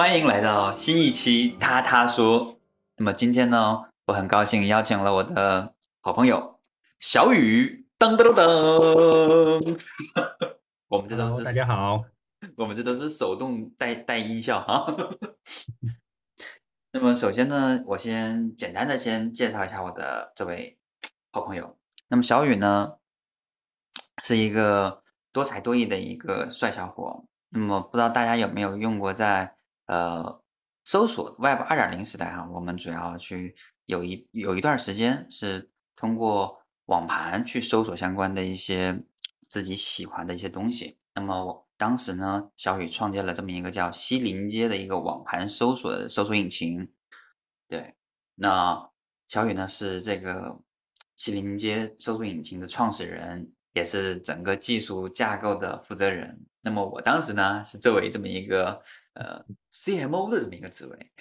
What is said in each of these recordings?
欢迎来到新一期他他说。那么今天呢，我很高兴邀请了我的好朋友小雨，噔噔噔。我们这都是大家好，我们这都是手动带带音效哈。那么首先呢，我先简单的先介绍一下我的这位好朋友。那么小雨呢，是一个多才多艺的一个帅小伙。那么不知道大家有没有用过在呃搜索 Web 二点零时代哈，我们主要去有一有一段时间是通过网盘去搜索相关的一些自己喜欢的一些东西。那么我当时呢，小雨创建了这么一个叫西林街的一个网盘搜索搜索引擎。对，那小雨呢是这个西林街搜索引擎的创始人，也是整个技术架构的负责人。那么我当时呢是作为这么一个呃 CMO 的这么一个职位，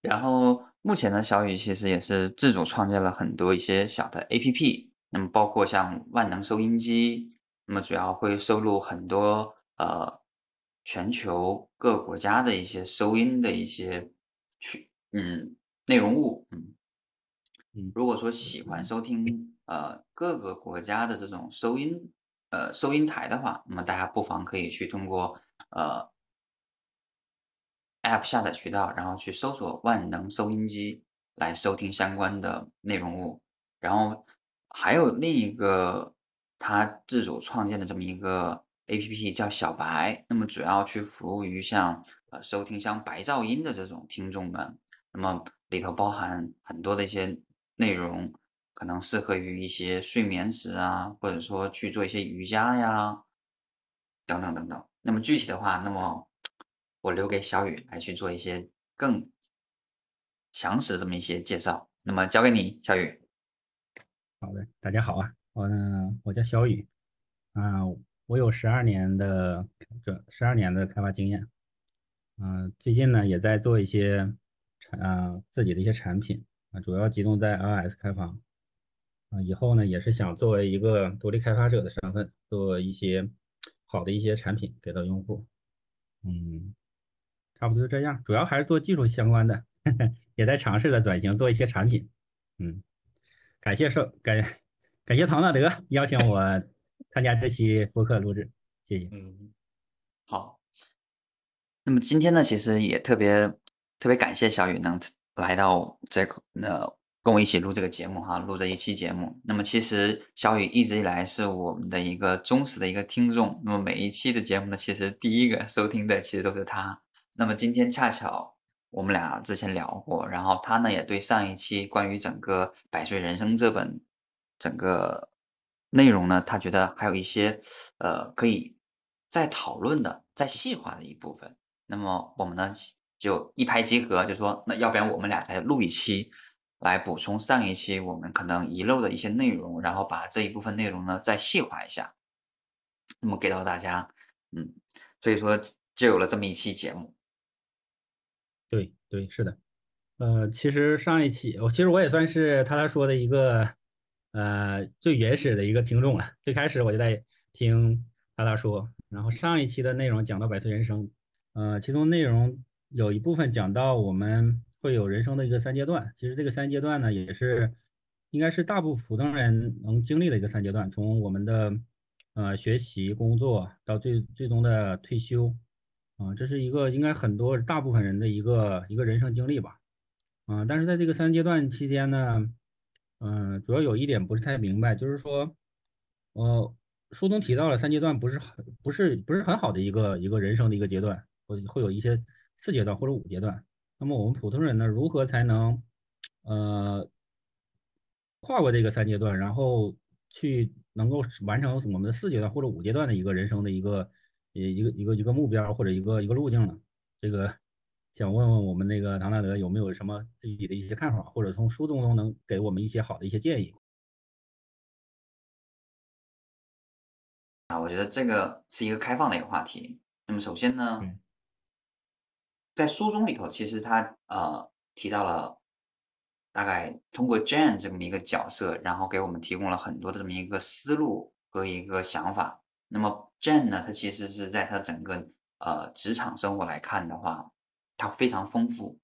然后目前呢，小雨其实也是自主创建了很多一些小的 APP，那么包括像万能收音机，那么主要会收录很多呃全球各国家的一些收音的一些去嗯内容物，嗯嗯，如果说喜欢收听呃各个国家的这种收音。呃，收音台的话，那么大家不妨可以去通过呃 App 下载渠道，然后去搜索万能收音机来收听相关的内容物。然后还有另一个他自主创建的这么一个 APP 叫小白，那么主要去服务于像呃收听像白噪音的这种听众们，那么里头包含很多的一些内容。可能适合于一些睡眠时啊，或者说去做一些瑜伽呀，等等等等。那么具体的话，那么我留给小雨来去做一些更详实的这么一些介绍。那么交给你，小雨。好的，大家好啊，我呢，我叫小雨，啊，我有十二年的这十二年的开发经验，嗯，最近呢也在做一些产啊自己的一些产品啊，主要集中在 iOS 开发。啊，以后呢也是想作为一个独立开发者的身份，做一些好的一些产品给到用户。嗯，差不多就这样，主要还是做技术相关的，也在尝试着转型做一些产品。嗯，感谢受感感谢唐纳德邀请我 参加这期播客录制，谢谢。嗯，好。那么今天呢，其实也特别特别感谢小雨能来到这个那。跟我一起录这个节目哈，录这一期节目。那么其实小雨一直以来是我们的一个忠实的一个听众。那么每一期的节目呢，其实第一个收听的其实都是他。那么今天恰巧我们俩之前聊过，然后他呢也对上一期关于整个《百岁人生》这本整个内容呢，他觉得还有一些呃可以再讨论的、再细化的一部分。那么我们呢就一拍即合，就说那要不然我们俩再录一期。来补充上一期我们可能遗漏的一些内容，然后把这一部分内容呢再细化一下，那么给到大家，嗯，所以说就有了这么一期节目。对对是的，呃，其实上一期我其实我也算是他他说的一个呃最原始的一个听众了。最开始我就在听他他说，然后上一期的内容讲到百岁人生，呃，其中内容有一部分讲到我们。会有人生的一个三阶段，其实这个三阶段呢，也是应该是大部分普通人能经历的一个三阶段。从我们的呃学习、工作到最最终的退休，啊，这是一个应该很多大部分人的一个一个人生经历吧。啊，但是在这个三阶段期间呢，嗯，主要有一点不是太明白，就是说，呃，书中提到了三阶段不是很不是不是很好的一个一个人生的一个阶段，会会有一些四阶段或者五阶段。那么我们普通人呢，如何才能，呃，跨过这个三阶段，然后去能够完成我们的四阶段或者五阶段的一个人生的一个，呃，一个一个一个目标或者一个一个路径呢？这个想问问我们那个唐纳德有没有什么自己的一些看法，或者从书中能给我们一些好的一些建议？啊，我觉得这个是一个开放的一个话题。那么首先呢？在书中里头，其实他呃提到了，大概通过 Jane 这么一个角色，然后给我们提供了很多的这么一个思路和一个想法。那么 Jane 呢，她其实是在她整个呃职场生活来看的话，她非常丰富。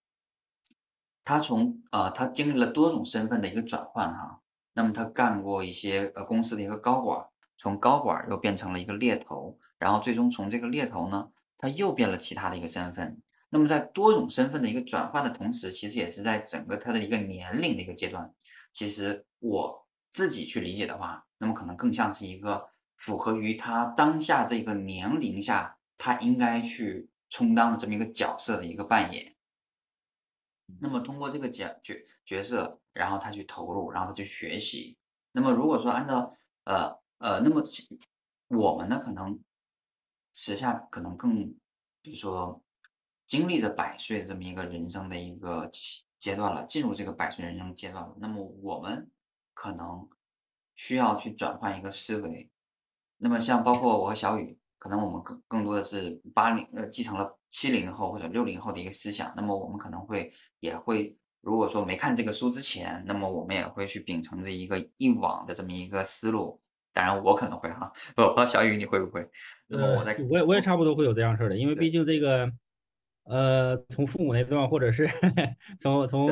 她从呃她经历了多种身份的一个转换哈，那么她干过一些呃公司的一个高管，从高管又变成了一个猎头，然后最终从这个猎头呢，他又变了其他的一个身份。那么在多种身份的一个转换的同时，其实也是在整个他的一个年龄的一个阶段。其实我自己去理解的话，那么可能更像是一个符合于他当下这个年龄下他应该去充当的这么一个角色的一个扮演。那么通过这个角角角色，然后他去投入，然后他去学习。那么如果说按照呃呃，那么我们呢，可能时下可能更，比如说。经历着百岁这么一个人生的一个阶段了，进入这个百岁人生阶段了，那么我们可能需要去转换一个思维。那么像包括我和小雨，可能我们更更多的是八零呃继承了七零后或者六零后的一个思想，那么我们可能会也会如果说没看这个书之前，那么我们也会去秉承着一个一往的这么一个思路。当然我可能会哈，我不知道小雨你会不会？那么我在我也我也差不多会有这样事儿的，因为毕竟这个。呃，从父母那段，或者是 从从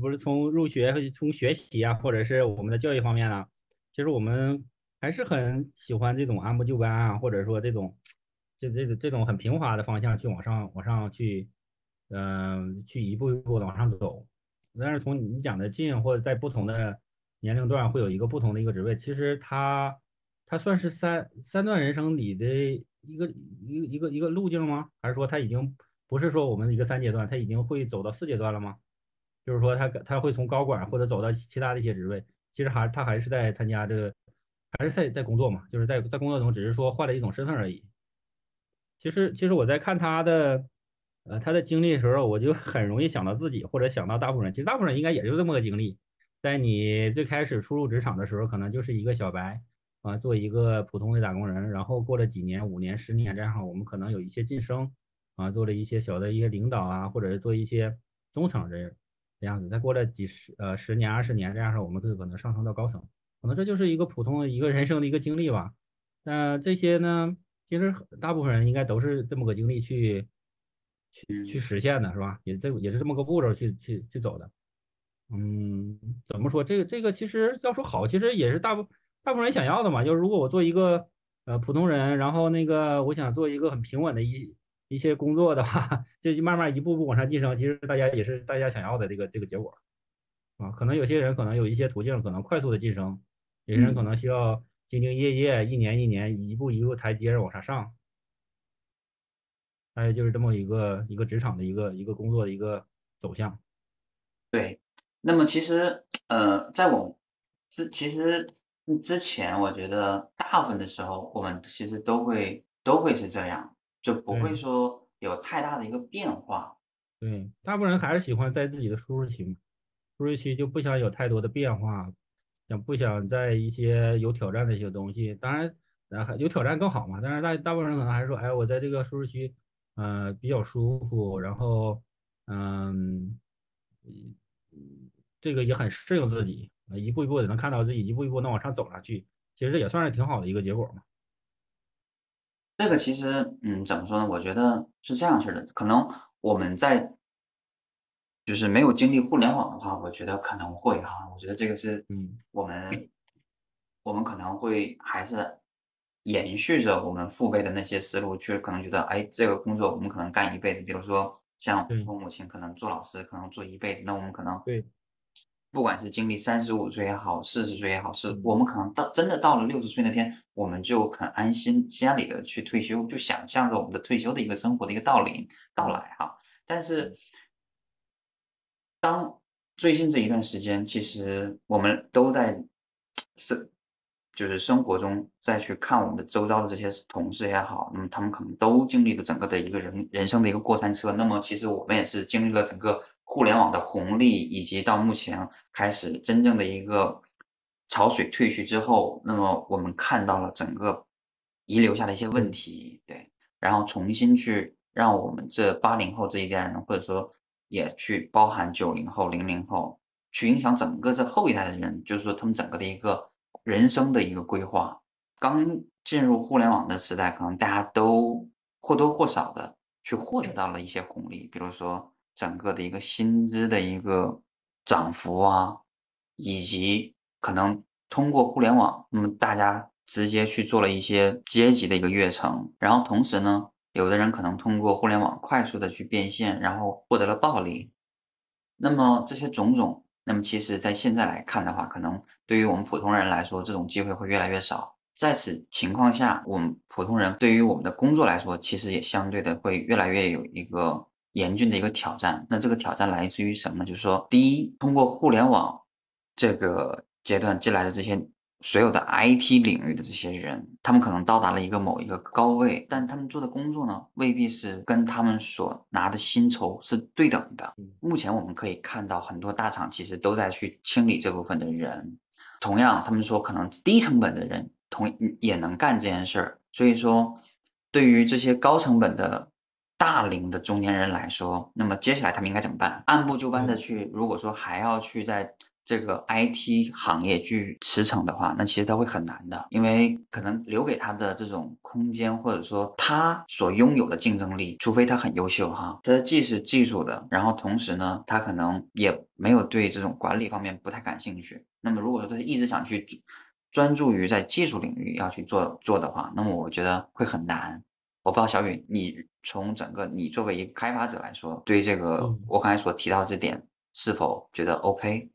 不是从入学从学习啊，或者是我们的教育方面啊，其实我们还是很喜欢这种按部就班啊，或者说这种这这个这种很平滑的方向去往上往上去，嗯，去一步一步的往上走。但是从你讲的进或者在不同的年龄段会有一个不同的一个职位，其实它它算是三三段人生里的一个一个一个一个路径吗？还是说它已经？不是说我们一个三阶段，他已经会走到四阶段了吗？就是说他他会从高管或者走到其他的一些职位，其实还他还是在参加这个，还是在在工作嘛，就是在在工作中只是说换了一种身份而已。其实其实我在看他的呃他的经历的时候，我就很容易想到自己或者想到大部分人，其实大部分人应该也就这么个经历，在你最开始初入职场的时候，可能就是一个小白啊，做一个普通的打工人，然后过了几年、五年、十年这样，我们可能有一些晋升。啊，做了一些小的一些领导啊，或者是做一些中层这这样子，再过了几十呃十年二十年这样式，我们就可能上升到高层，可能这就是一个普通的一个人生的一个经历吧。那这些呢，其实大部分人应该都是这么个经历去去去实现的，是吧？也这也是这么个步骤去去去走的。嗯，怎么说这个这个其实要说好，其实也是大部大部分人想要的嘛。就是如果我做一个呃普通人，然后那个我想做一个很平稳的一。一些工作的话，就慢慢一步步往上晋升，其实大家也是大家想要的这个这个结果啊。可能有些人可能有一些途径，可能快速的晋升；有些人可能需要兢兢业业，一年一年，一步一步台阶往上上。大概就是这么一个一个职场的一个一个工作的一个走向。对，那么其实呃，在我之其实之前，我觉得大部分的时候，我们其实都会都会是这样。就不会说有太大的一个变化。对，大部分人还是喜欢在自己的舒适区，舒适区就不想有太多的变化，想不想在一些有挑战的一些东西。当然，有挑战更好嘛。但是大大部分人可能还是说，哎，我在这个舒适区，呃，比较舒服，然后，嗯，这个也很适应自己，一步一步的能看到自己一步一步能往上走上去，其实也算是挺好的一个结果嘛。这个其实，嗯，怎么说呢？我觉得是这样式的。可能我们在就是没有经历互联网的话，我觉得可能会哈。我觉得这个是，嗯，我们我们可能会还是延续着我们父辈的那些思路，去可能觉得，哎，这个工作我们可能干一辈子。比如说，像我母亲可能做老师，可能做一辈子，那我们可能对。不管是经历三十五岁也好，四十岁也好，是我们可能到真的到了六十岁那天，我们就很安心、心安理得去退休，就想象着我们的退休的一个生活的一个到临到来哈。但是，当最近这一段时间，其实我们都在 是。就是生活中再去看我们的周遭的这些同事也好，那么他们可能都经历了整个的一个人人生的一个过山车。那么其实我们也是经历了整个互联网的红利，以及到目前开始真正的一个潮水退去之后，那么我们看到了整个遗留下的一些问题，对，然后重新去让我们这八零后这一代人，或者说也去包含九零后、零零后，去影响整个这后一代的人，就是说他们整个的一个。人生的一个规划，刚进入互联网的时代，可能大家都或多或少的去获得到了一些红利，比如说整个的一个薪资的一个涨幅啊，以及可能通过互联网，那么大家直接去做了一些阶级的一个跃层，然后同时呢，有的人可能通过互联网快速的去变现，然后获得了暴利。那么这些种种，那么其实在现在来看的话，可能对于我们普通人来说，这种机会会越来越少。在此情况下，我们普通人对于我们的工作来说，其实也相对的会越来越有一个严峻的一个挑战。那这个挑战来自于什么呢？就是说，第一，通过互联网这个阶段进来的这些。所有的 IT 领域的这些人，他们可能到达了一个某一个高位，但他们做的工作呢，未必是跟他们所拿的薪酬是对等的。目前我们可以看到，很多大厂其实都在去清理这部分的人。同样，他们说可能低成本的人同也能干这件事儿。所以说，对于这些高成本的大龄的中年人来说，那么接下来他们应该怎么办？按部就班的去，如果说还要去在。这个 IT 行业去驰骋的话，那其实他会很难的，因为可能留给他的这种空间，或者说他所拥有的竞争力，除非他很优秀哈，他既是技术的，然后同时呢，他可能也没有对这种管理方面不太感兴趣。那么如果说他一直想去专注于在技术领域要去做做的话，那么我觉得会很难。我不知道小雨，你从整个你作为一个开发者来说，对这个我刚才所提到这点是否觉得 OK？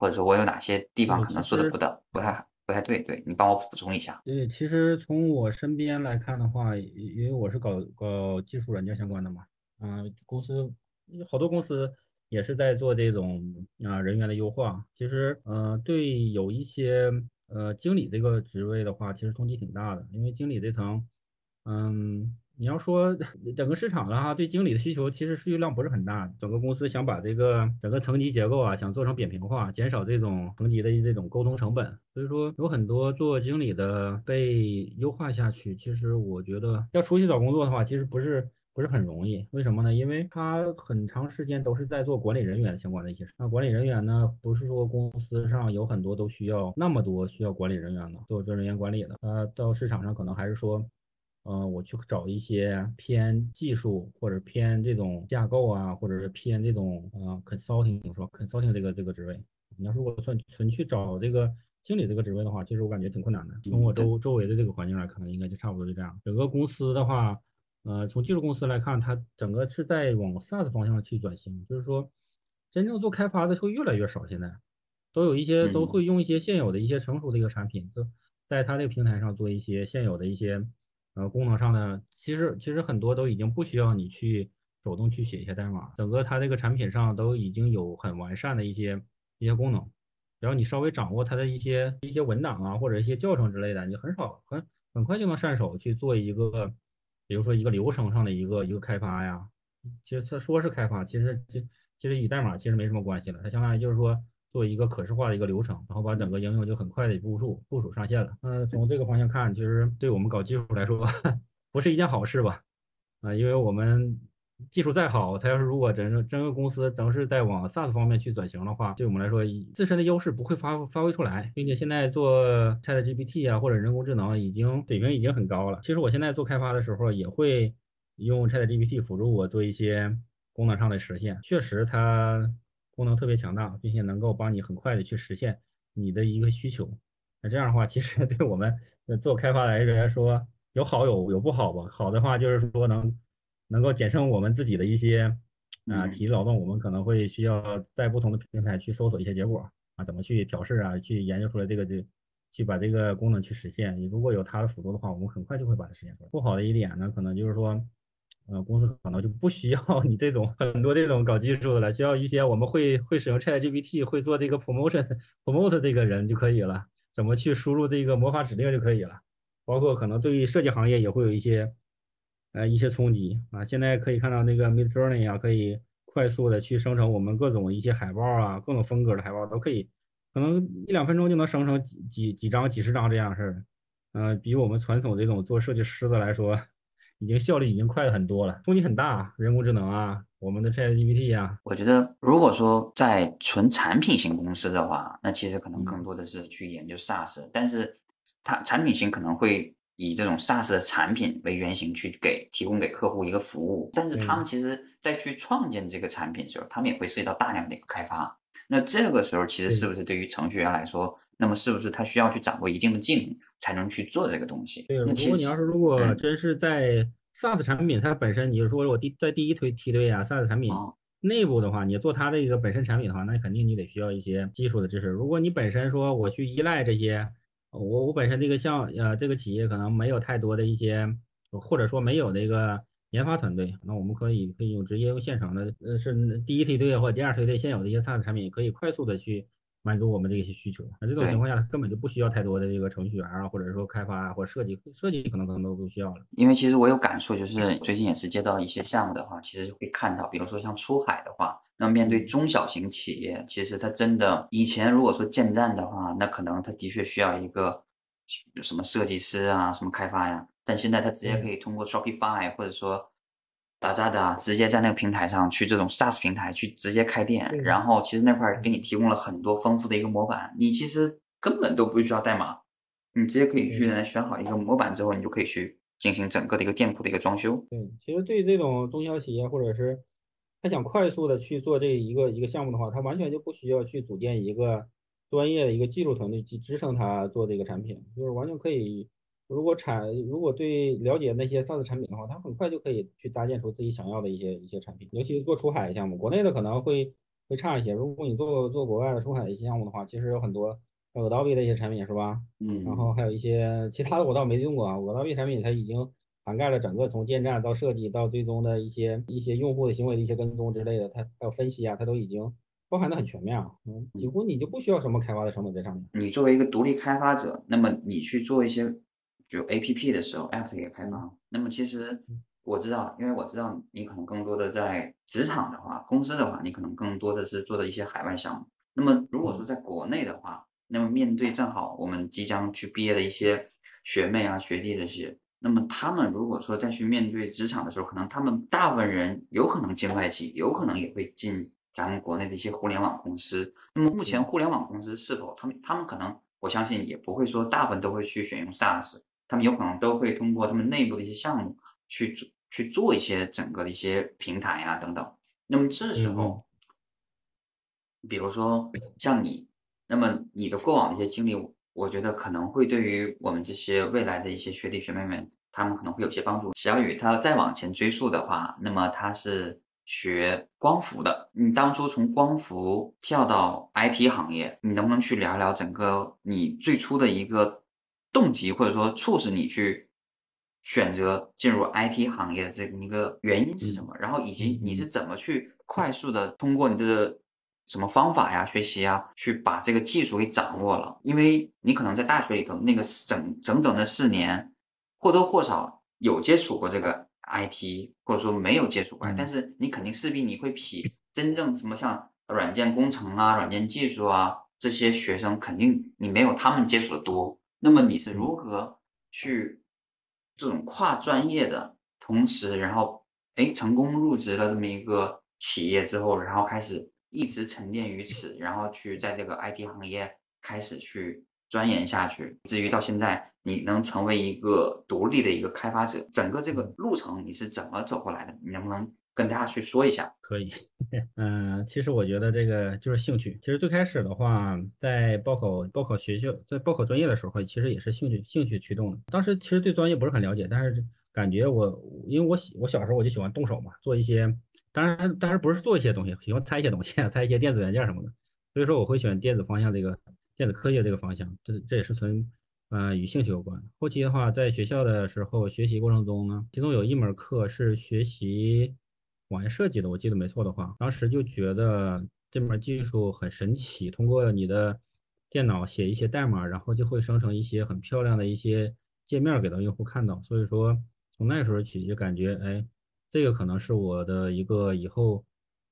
或者说我有哪些地方可能做的不的不太不太对？对你帮我补充一下。对，其实从我身边来看的话，因为我是搞搞技术软件相关的嘛，嗯，公司好多公司也是在做这种啊人员的优化。其实，呃，对有一些呃经理这个职位的话，其实冲击挺大的，因为经理这层，嗯。你要说整个市场的哈，对经理的需求其实需求量不是很大。整个公司想把这个整个层级结构啊，想做成扁平化，减少这种层级的这种沟通成本。所以说，有很多做经理的被优化下去。其实我觉得要出去找工作的话，其实不是不是很容易。为什么呢？因为他很长时间都是在做管理人员相关的一些事。那管理人员呢，不是说公司上有很多都需要那么多需要管理人员的做做人员管理的。呃，到市场上可能还是说。嗯，我去找一些偏技术或者偏这种架构啊，或者是偏这种呃 consulting 说 consulting 这个这个职位。你要如果纯纯去找这个经理这个职位的话，其实我感觉挺困难的。从我周周围的这个环境来看，应该就差不多就这样。整个公司的话，呃，从技术公司来看，它整个是在往 SaaS 方向去转型，就是说真正做开发的会越来越少。现在都有一些都会用一些现有的一些成熟的一个产品，就在它这个平台上做一些现有的一些。呃，功能上呢，其实其实很多都已经不需要你去手动去写一些代码，整个它这个产品上都已经有很完善的一些一些功能，然后你稍微掌握它的一些一些文档啊，或者一些教程之类的，你很少很很快就能上手去做一个，比如说一个流程上的一个一个开发呀。其实它说是开发，其实其其实与代码其实没什么关系了，它相当于就是说。做一个可视化的一个流程，然后把整个应用就很快的部署部署上线了。嗯，从这个方向看，其实对我们搞技术来说，不是一件好事吧？啊，因为我们技术再好，它要是如果整整个公司都是在往 SaaS 方面去转型的话，对我们来说，自身的优势不会发发挥出来，并且现在做 ChatGPT 啊或者人工智能已经水平已经很高了。其实我现在做开发的时候也会用 ChatGPT 辅助我做一些功能上的实现，确实它。功能特别强大，并且能够帮你很快的去实现你的一个需求。那这样的话，其实 对我们做开发来来说，有好有有不好吧。好的话就是说能能够减省我们自己的一些啊体力劳动，我们可能会需要在不同的平台去搜索一些结果啊，怎么去调试啊，去研究出来这个就去把这个功能去实现。你如果有它的辅助的话，我们很快就会把它实现出来。不好的一点呢，可能就是说。呃，公司可能就不需要你这种很多这种搞技术的了，需要一些我们会会使用 ChatGPT 会做这个 promotion promote 这个人就可以了，怎么去输入这个魔法指令就可以了。包括可能对于设计行业也会有一些呃一些冲击啊。现在可以看到那个 Midjourney 啊，可以快速的去生成我们各种一些海报啊，各种风格的海报都可以，可能一两分钟就能生成几几几张、几十张这样式儿。嗯，比我们传统这种做设计师的来说。已经效率已经快了很多了，冲击很大。人工智能啊，我们的 ChatGPT 啊，我觉得如果说在纯产品型公司的话，那其实可能更多的是去研究 SaaS，但是它产品型可能会以这种 SaaS 的产品为原型去给提供给客户一个服务，但是他们其实在去创建这个产品的时候，他们也会涉及到大量的一个开发。那这个时候，其实是不是对于程序员来说，那么是不是他需要去掌握一定的技能才能去做这个东西？对，如果你要是如果嗯真是在 SaaS 产品它本身，你就说我第在第一推梯队啊 SaaS 产品哦内部的话，你做它的一个本身产品的话，那肯定你得需要一些技术的知识。如果你本身说我去依赖这些，我我本身这个项呃这个企业可能没有太多的一些，或者说没有那个研发团队，那我们可以可以用直接用现成的，呃是第一梯队或者第二梯队现有的一些 SaaS 产品，可以快速的去满足我们这些需求。那这种情况下，根本就不需要太多的这个程序员啊，或者说开发啊，或者设计，设计可能可能都不需要了。因为其实我有感受，就是最近也是接到一些项目的话，其实会看到，比如说像出海的话，那面对中小型企业，其实它真的以前如果说建站的话，那可能它的确需要一个什么设计师啊，什么开发呀，但现在它直接可以通过 Shopify 或者说 Lazada 直接在那个平台上去这种 SaaS 平台去直接开店，对然后其实那块儿给你提供了很多丰富的一个模板，你其实根本都不需要代码，你直接可以去选好一个模板之后，你就可以去进行整个的一个店铺的一个装修。对，其实对这种中小企业或者是他想快速的去做这一个一个项目的话，他完全就不需要去组建一个专业的一个技术团队去支撑他做这个产品，就是完全可以。如果产如果对了解那些 SaaS 产品的话，他很快就可以去搭建出自己想要的一些一些产品，尤其是做出海项目，国内的可能会会差一些。如果你做做国外的出海的一些项目的话，其实有很多像 Adobe 的一些产品是吧？嗯，然后还有一些其他的我倒没用过啊，我 Adobe 产品它已经涵盖了整个从建站到设计到最终的一些一些用户的行为的一些跟踪之类的，它还有分析啊，它都已经包含的很全面啊，嗯，几乎你就不需要什么开发的成本在上面。你作为一个独立开发者，那么你去做一些就 APP 的时候，App 也开发，那么其实我知道，因为我知道你可能更多的在职场的话，公司的话，你可能更多的是做的一些海外项目。那么如果说在国内的话，那么面对正好我们即将去毕业的一些学妹啊、学弟这些，那么他们如果说再去面对职场的时候，可能他们大部分人有可能进外企，有可能也会进咱们国内的一些互联网公司。那么目前互联网公司是否他们他们可能我相信也不会说大部分都会去选用 SaaS，他们有可能都会通过他们内部的一些项目去做去做一些整个的一些平台啊等等。那么这时候，比如说像你，那么你的过往的一些经历，我觉得可能会对于我们这些未来的一些学弟学妹们，他们可能会有些帮助。小雨他再往前追溯的话，那么他是学光伏的。你当初从光伏跳到 IT 行业，你能不能去聊聊整个你最初的一个动机，或者说促使你去选择进入 IT 行业的这么一个原因是什么？然后以及你是怎么去快速的通过你的什么方法呀、学习啊，去把这个技术给掌握了？因为你可能在大学里头那个整整整的四年，或多或少有接触过这个 IT，或者说没有接触过，嗯但是你肯定势必你会比真正什么像软件工程啊、软件技术啊这些学生，肯定你没有他们接触的多。那么你是如何去这种跨专业的同时，然后哎成功入职了这么一个企业之后，然后开始一直沉淀于此，然后去在这个 IT 行业开始去钻研下去，至于到现在你能成为一个独立的一个开发者，整个这个路程你是怎么走过来的？你能不能跟大家去说一下？可以，嗯，其实我觉得这个就是兴趣。其实最开始的话，在报考报考学校，在报考专业的时候，其实也是兴趣兴趣驱动的。当时其实对专业不是很了解，但是感觉我因为我喜我小时候我就喜欢动手嘛，做一些，当然当然不是做一些东西，喜欢拆一些东西，拆一些电子元件什么的。所以说我会选电子方向这个电子科学这个方向，这这也是从呃与兴趣有关。后期的话，在学校的时候学习过程中呢，其中有一门课是学习。网页设计的，我记得没错的话，当时就觉得这门技术很神奇，通过你的电脑写一些代码，然后就会生成一些很漂亮的一些界面给到用户看到。所以说，从那时候起就感觉，哎，这个可能是我的一个以后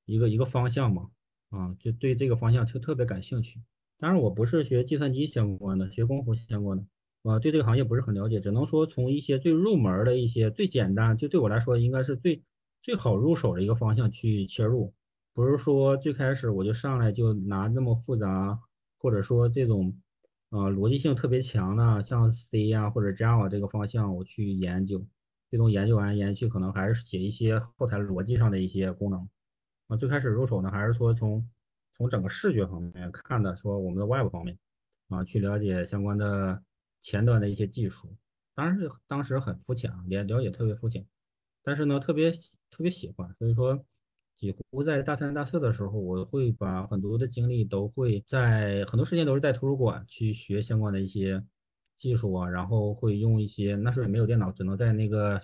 一个一个方向嘛，啊，就对这个方向就特别感兴趣。当然，我不是学计算机相关的，学光伏相关的，啊，对这个行业不是很了解，只能说从一些最入门的一些最简单，就对我来说应该是最。最好入手的一个方向去切入，不是说最开始我就上来就拿这么复杂，或者说这种呃逻辑性特别强的，像 C 呀、或者 Java 这个方向我去研究，最终研究完研究去可能还是写一些后台逻辑上的一些功能。啊，最开始入手呢，还是说从从整个视觉方面看的，说我们的 Web 方面啊，去了解相关的前端的一些技术。当然是当时很肤浅啊，了了解特别肤浅，但是呢，特别特别喜欢，所以说几乎在大三、大四的时候，我会把很多的精力都会在很多时间都是在图书馆去学相关的一些技术啊，然后会用一些那时候也没有电脑，只能在那个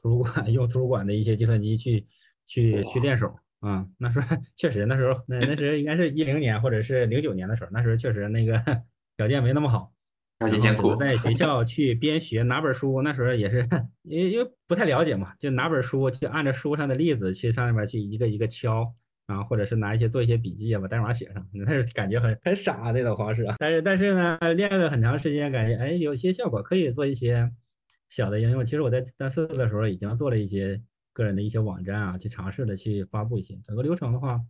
图书馆 用图书馆的一些计算机去去去练手。啊，那时候确实，那时候那那时候应该是一零年或者是零九年的时候，那时候确实那个 条件没那么好，条件艰苦，在学校去边学拿本书，那时候也是因为因为不太了解嘛，就拿本书去按照书上的例子去上面去一个一个敲，然后或者是拿一些做一些笔记啊，把代码写上，那是感觉很很傻那种方式啊。但是但是呢，练了很长时间，感觉哎有些效果，可以做一些小的应用。其实我在大四的时候已经做了一些。个人的一些网站啊，去尝试的去发布一些，整个流程的话，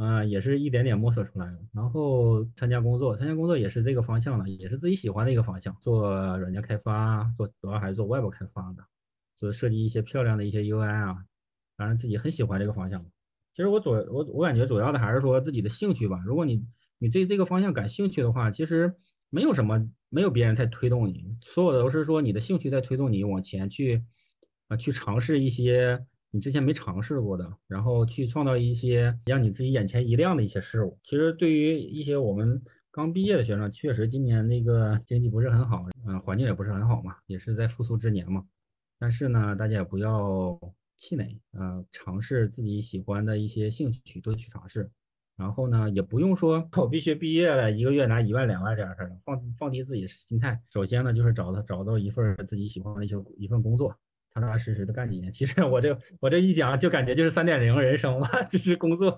嗯，也是一点点摸索出来的。然后参加工作，参加工作也是这个方向的，也是自己喜欢的一个方向，做软件开发，做主要还是做外部开发的，做设计一些漂亮的一些 UI 啊，反正自己很喜欢这个方向。其实我主我我感觉主要的还是说自己的兴趣吧。如果你你对这个方向感兴趣的话，其实没有什么，没有别人在推动你，所有的都是说你的兴趣在推动你往前去。啊，去尝试一些你之前没尝试过的，然后去创造一些让你自己眼前一亮的一些事物。其实对于一些我们刚毕业的学生，确实今年那个 经济不是很好，嗯，环境也不是很好嘛，也是在复苏之年嘛。但是呢，大家也不要气馁，呃，尝试自己喜欢的一些兴趣，多去尝试。然后呢，也不用说 我必须毕业了一个月拿一万两万这样事儿，放放低自己的心态。首先呢，就是找到找到一份自己喜欢的一些一份工作。踏踏实实的干几年，其实我这我这一讲就感觉就是三点零人生嘛，就是工作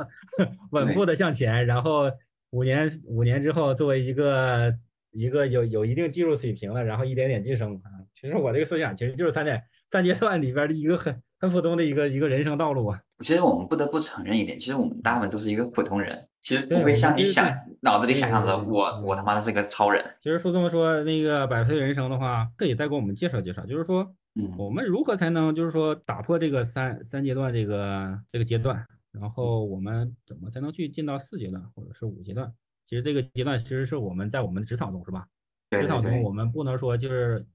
稳步的向前，然后五年五年之后作为一个一个有有一定技术水平了，然后一点点晋升啊。其实我这个思想其实就是三点三阶段里边的一个很很普通的一个一个人生道路啊。其实我们不得不承认一点，其实我们大部分都是一个普通人，其实不会像你想脑子里想象的，我我他妈的是个超人。其实说这么说，那个百岁人生的话，可以再给我们介绍介绍，就是说。嗯，我们如何才能就是说打破这个三三阶段这个这个阶段，然后我们怎么才能去进到四阶段或者是五阶段？其实这个阶段其实是我们在我们的职场中是吧？职场中我们不能说就是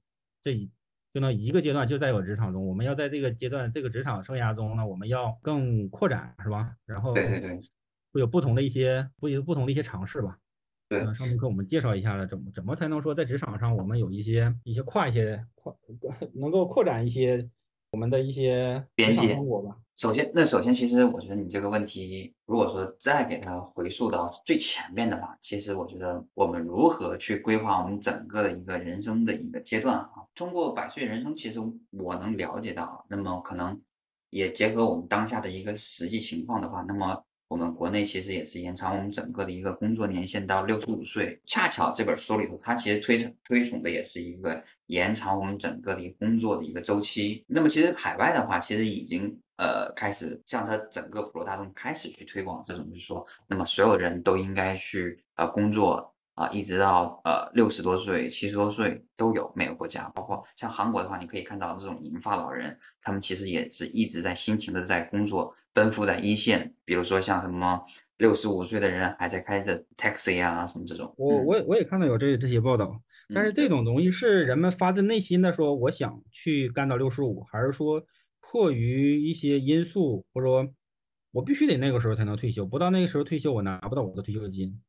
这就能一个阶段就在我职场中，我们要在这个阶段这个职场生涯中呢，我们要更扩展是吧？然后对对对，会有不同的一些会有不同的一些尝试吧。对，上节课我们介绍一下了，怎么怎么才能说在职场上我们有一些一些跨一些跨 能够扩展一些我们的一些边界吧。首先，那首先其实我觉得你这个问题，如果说再给它回溯到最前面的话，其实我觉得我们如何去规划我们整个的一个人生的一个阶段啊？通过百岁人生，其实我能了解到，那么可能也结合我们当下的一个实际情况的话，那么。我们国内其实也是延长我们整个的一个工作年限到六十五岁，恰巧这本书里头，它其实推崇推崇的也是一个延长我们整个的一个工作的一个周期。那么其实海外的话，其实已经呃开始向它整个普罗大众开始去推广这种，就是说，那么所有人都应该去呃工作。啊，一直到呃六十多岁、七十多岁都有，每个国家，包括像韩国的话，你可以看到这种银发老人，他们其实也是一直在辛勤的在工作，奔赴在一线。比如说像什么六十五岁的人还在开着 taxi 啊，什么这种。我我我也看到有这这些报道，但是这种东西是人们发自内心的说我想去干到六十五，还是说迫于一些因素，或者说我必须得那个时候才能退休，不到那个时候退休我拿不到我的退休金。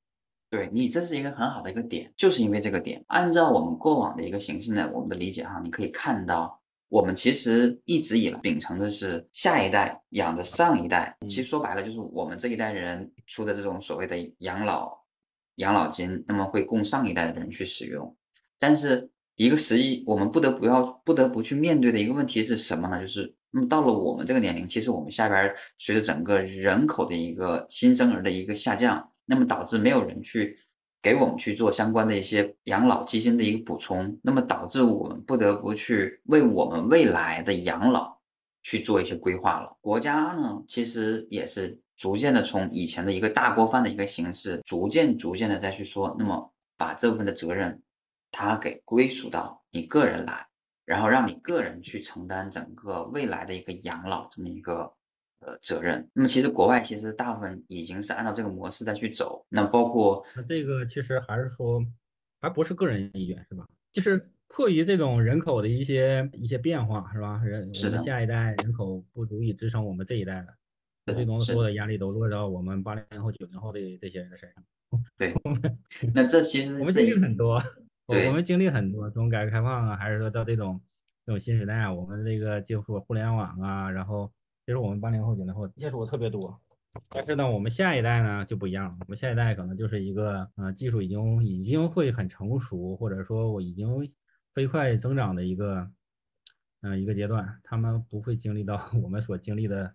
对你，这是一个很好的一个点，就是因为这个点，按照我们过往的一个形式呢，我们的理解哈，你可以看到，我们其实一直以来秉承的是下一代养着上一代，其实说白了就是我们这一代人出的这种所谓的养老养老金，那么会供上一代的人去使用。但是一个实际我们不得不要不得不去面对的一个问题是什么呢？就是那么到了我们这个年龄，其实我们下边随着整个人口的一个新生儿的一个下降。那么导致没有人去给我们去做相关的一些养老基金的一个补充，那么导致我们不得不去为我们未来的养老去做一些规划了。国家呢，其实也是逐渐的从以前的一个大锅饭的一个形式，逐渐逐渐的再去说，那么把这部分的责任，它给归属到你个人来，然后让你个人去承担整个未来的一个养老这么一个呃责任。那么其实国外其实大部分已经是按照这个模式在去走，那包括那这个其实还是说，还不是个人意愿是吧？就是迫于这种人口的一些一些变化是吧？人我们下一代人口不足以支撑我们这一代了，最终所有的压力都落到我们八零后九零后的这些人的身上。对，那这其实我们经历很多，对，我们经历很多，从改革开放啊，还是说到这种这种新时代啊，我们这个接触互联网啊，然后其实我们八零后九零后接触的特别多。但是呢，我们下一代呢就不一样了，我们下一代可能就是一个呃技术已经已经会很成熟，或者说我已经飞快增长的一个嗯一个阶段，他们不会经历到我们所经历的。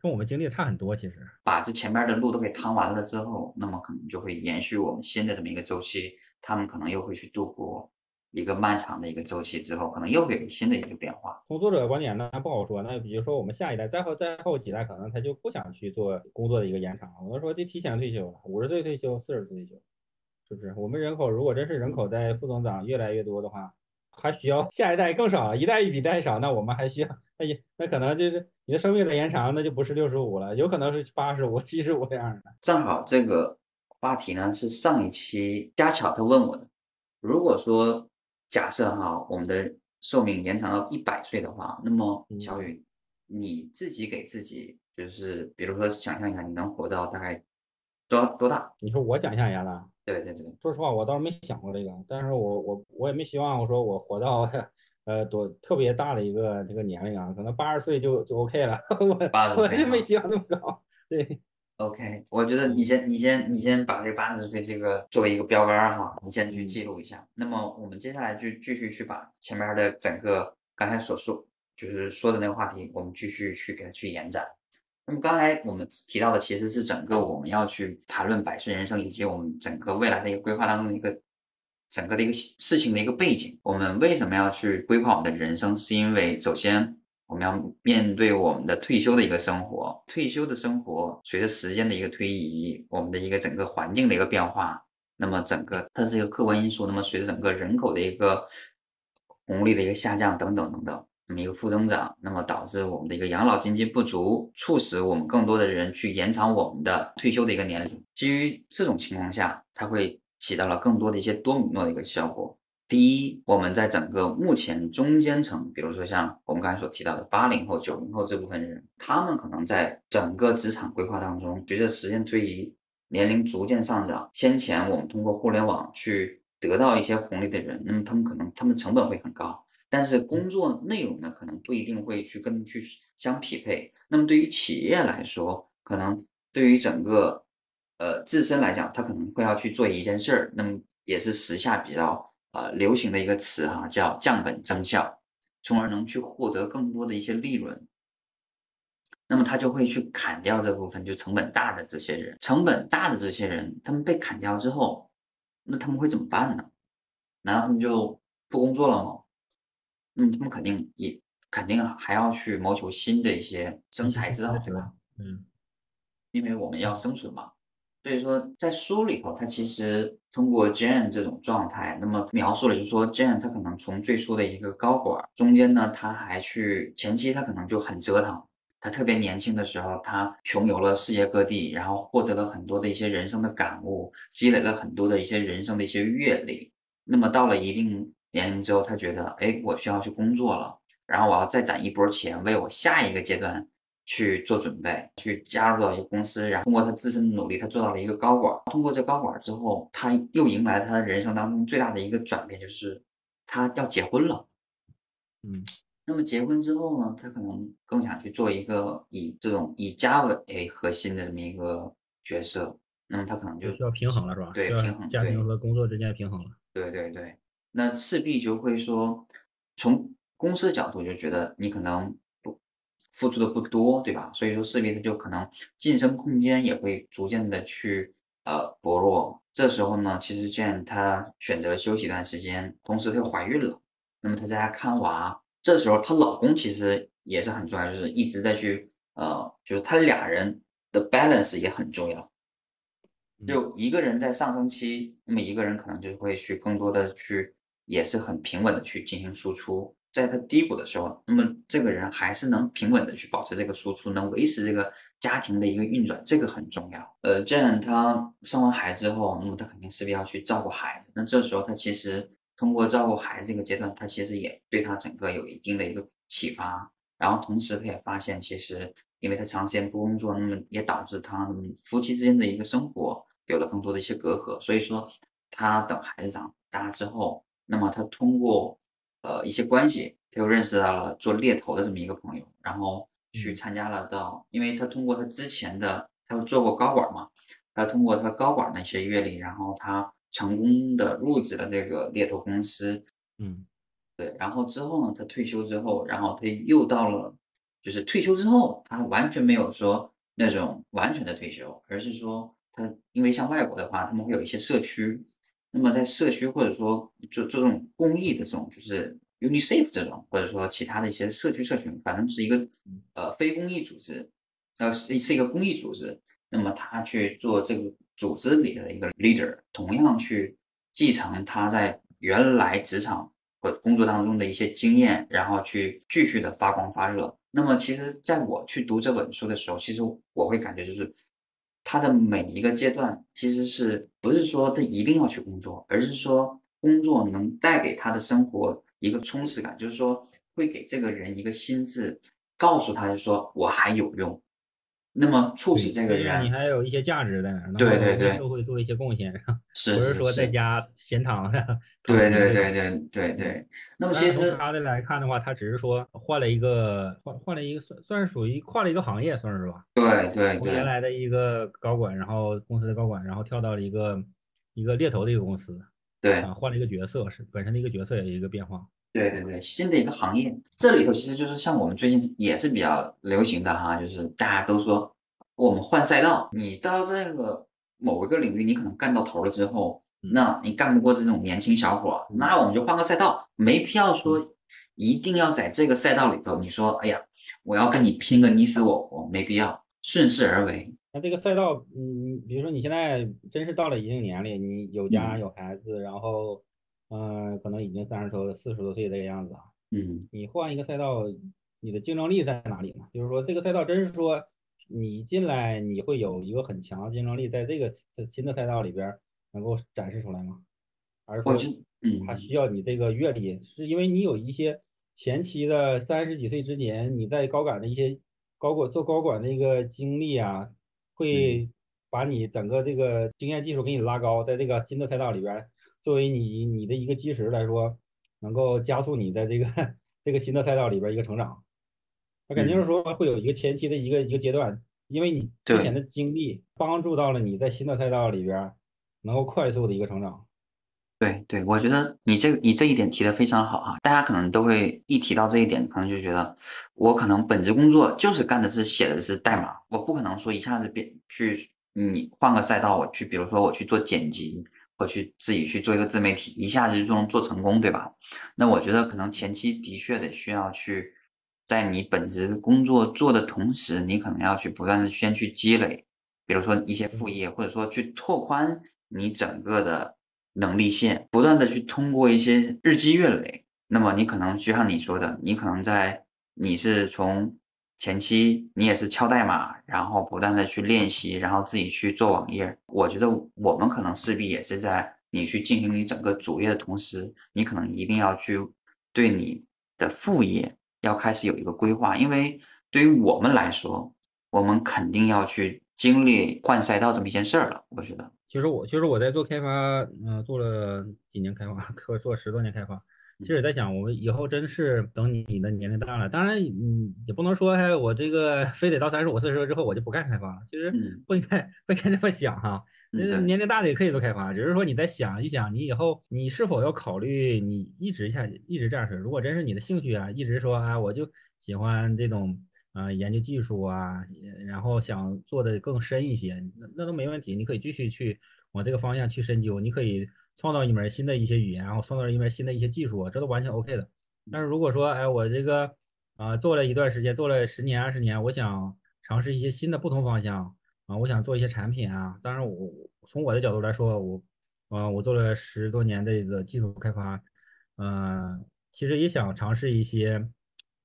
跟我们经历的差很多，其实把这前面的路都给趟完了之后，那么可能就会延续我们新的这么一个周期，他们可能又会去度过一个漫长的一个周期之后，可能又会有新的一个变化。从作者的观点呢，不好说。那比如说我们下一代再后再后几代，可能他就不想去做工作的一个延长，我们说就提前退休了，五十岁退休，四十岁退休，是不是？我们人口如果真是人口在负增长越来越多的话。还需要 下一代更少，一代比一代少，那我们还需要，那也那可能就是你的生命的延长，那就不是六十五了，有可能是八十五、七十五这样的。正好这个话题呢是上一期佳巧他问我的，如果说假设哈我们的寿命延长到一百岁的话，那么小雨你自己给自己就是比如说想象一下，你能活到大概多多大？你说我想象一下子。对对对，说实话，我倒是没想过这个，但是我我我也没希望我说我活到呃多特别大的一个这个年龄啊，可能八十岁就就 OK 了，我我就没希望那么高。对，OK，我觉得你先你先你先把这个八十岁这个作为一个标杆哈，你先去记录一下。那么我们接下来就继续去把前面的整个刚才所说就是说的那个话题，我们继续去给它去延展。那么刚才我们提到的其实是整个我们要去谈论百岁人生以及我们整个未来的一个规划当中的一个整个的一个事情的一个背景。我们为什么要去规划我们的人生？是因为首先我们要面对我们的退休的一个生活，退休的生活随着时间的一个推移，我们的一个整个环境的一个变化，那么整个它是一个客观因素。那么随着整个人口的一个红利的一个下降等等等等。那么一个负增长，那么导致我们的一个养老经济不足，促使我们更多的人去延长我们的退休的一个年龄。基于这种情况下，它会起到了更多的一些多米诺的一个效果。第一，我们在整个目前中间层，比如说像我们刚才所提到的八零后、九零后这部分人，他们可能在整个职场规划当中，随着时间推移，年龄逐渐上涨，先前我们通过互联网去得到一些红利的人，那么他们可能他们成本会很高。但是工作内容呢，可能不一定会去跟去相匹配。那么对于企业来说，可能对于整个呃自身来讲，他可能会要去做一件事儿。那么也是时下比较呃流行的一个词哈，叫降本增效，从而能去获得更多的一些利润。那么他就会去砍掉这部分就成本大的这些人，成本大的这些人，他们被砍掉之后，那他们会怎么办呢？难道他们就不工作了吗？嗯，他们肯定也肯定还要去谋求新的一些生财之道，对吧？嗯，因为我们要生存嘛。所以说，在书里头，他其实通过 Jane 这种状态，那么描述了，就是说 Jane 他可能从最初的一个高管，中间呢，他还去前期他可能就很折腾。他特别年轻的时候，他穷游了世界各地，然后获得了很多的一些人生的感悟，积累了很多的一些人生的一些阅历。那么到了一定。年龄之后，他觉得，哎，我需要去工作了，然后我要再攒一波钱，为我下一个阶段去做准备，去加入到一个公司，然后通过他自身的努力，他做到了一个高管。通过这高管之后，他又迎来他人生当中最大的一个转变，就是他要结婚了。嗯，那么结婚之后呢，他可能更想去做一个以这种以家为核心的这么一个角色。那么他可能就需要平衡了，是吧？对，平衡家庭和工作之间平衡了。对对对。那势必就会说，从公司的角度就觉得你可能不付出的不多，对吧？所以说势必他就可能晋升空间也会逐渐的去呃薄弱。这时候呢，其实 Jane 她选择休息一段时间，同时她又怀孕了，那么她在家看娃。这时候她老公其实也是很重要，就是一直在去呃，就是他俩人的 balance 也很重要。就一个人在上升期，那么一个人可能就会去更多的去，也是很平稳的去进行输出。在他低谷的时候，那么这个人还是能平稳的去保持这个输出，能维持这个家庭的一个运转，这个很重要。呃，这样他生完孩子之后，那么他肯定势必要去照顾孩子。那这时候他其实通过照顾孩子这个阶段，他其实也对他整个有一定的一个启发。然后同时他也发现，其实因为他长时间不工作，那么也导致他夫妻之间的一个生活有了更多的一些隔阂。所以说，他等孩子长大之后，那么他通过呃一些关系，他又认识到了做猎头的这么一个朋友，然后去参加了到，因为他通过他之前的他做过高管嘛，他通过他高管的一些阅历，然后他成功的入职了这个猎头公司，嗯。对，然后之后呢，他退休之后，然后他又到了，就是退休之后，他完全没有说那种完全的退休，而是说他因为像外国的话，他们会有一些社区，那么在社区或者说就这种公益的这种，就是 UNICEF 这种，或者说其他的一些社区社群，反正是一个呃非公益组织，呃是是一个公益组织，那么他去做这个组织里的一个 leader，同样去继承他在原来职场。或工作当中的一些经验，然后去继续的发光发热。那么，其实在我去读这本书的时候，其实我会感觉就是，他的每一个阶段，其实是不是说他一定要去工作，而是说工作能带给他的生活一个充实感，就是说会给这个人一个心智，告诉他就说我还有用。那么促使这个人，你还有一些价值在哪儿？对对对，社会做一些贡献，是不是说在家闲躺的？对对对对对对。那么其实他的来看的话，他只是说换了一个换换了一个算算是属于跨了一个行业，算是吧？对对对。原来的一个高管，然后公司的高管，然后跳到了一个一个猎头的一个公司，对啊，换了一个角色，是本身的一个角色也有一个变化。对对对，新的一个行业，这里头其实就是像我们最近也是比较流行的哈，就是大家都说我们换赛道，你到这个某一个领域，你可能干到头了之后，那你干不过这种年轻小伙，那我们就换个赛道，没必要说一定要在这个赛道里头，你说哎呀，我要跟你拼个你死我活，没必要，顺势而为。那这个赛道，嗯，比如说你现在真是到了一定年龄，你有家有孩子，然后。嗯，可能已经三十多、四十多岁这个样子啊。嗯，你换一个赛道，你的竞争力在哪里呢？就是说，这个赛道真是说你进来你会有一个很强的竞争力，在这个新的赛道里边能够展示出来吗？还是说，嗯，它需要你这个阅历？是因为你有一些前期的三十几岁之年，你在高管的一些高管做高管的一个经历啊，会把你整个这个经验技术给你拉高，在这个新的赛道里边。作为你你的一个基石来说，能够加速你在这个这个新的赛道里边一个成长，那肯定是说会有一个前期的一个一个阶段，因为你之前的经历帮助到了你在新的赛道里边能够快速的一个成长。对对，我觉得你这个你这一点提的非常好哈，大家可能都会一提到这一点，可能就觉得我可能本职工作就是干的是写的是代码，我不可能说一下子变去你换个赛道，我去比如说我去做剪辑。或去自己去做一个自媒体，一下子就能做成功，对吧？那我觉得可能前期的确得需要去，在你本职工作做的同时，你可能要去不断的先去积累，比如说一些副业，或者说去拓宽你整个的能力线，不断的去通过一些日积月累。那么你可能就像你说的，你可能在你是从。前期你也是敲代码，然后不断的去练习，然后自己去做网页。我觉得我们可能势必也是在你去进行你整个主业的同时，你可能一定要去对你的副业要开始有一个规划，因为对于我们来说，我们肯定要去经历换赛道这么一件事儿了。我觉得，其实我其实我在做开发，嗯，做了几年开发，可做十多年开发。其实也在想，我们以后真是等你你的年龄大了，当然，嗯，也不能说我这个非得到三十五、四十之后我就不干开发了。其实不应该不应该这么想哈。年龄大的也可以做开发，只是说你在想一想，你以后你是否要考虑你一直下一直这样式。如果真是你的兴趣啊，一直说啊，我就喜欢这种啊研究技术啊，然后想做的更深一些，那那都没问题，你可以继续去往这个方向去深究，你可以。创造一门新的一些语言，然后创造一门新的一些技术，这都完全 OK 的。但是如果说，哎，我这个啊做了一段时间，做了十年二十年，我想尝试一些新的不同方向，啊，我想做一些产品啊。当然我从我的角度来说，我啊我做了十多年的一个技术开发，嗯，其实也想尝试一些，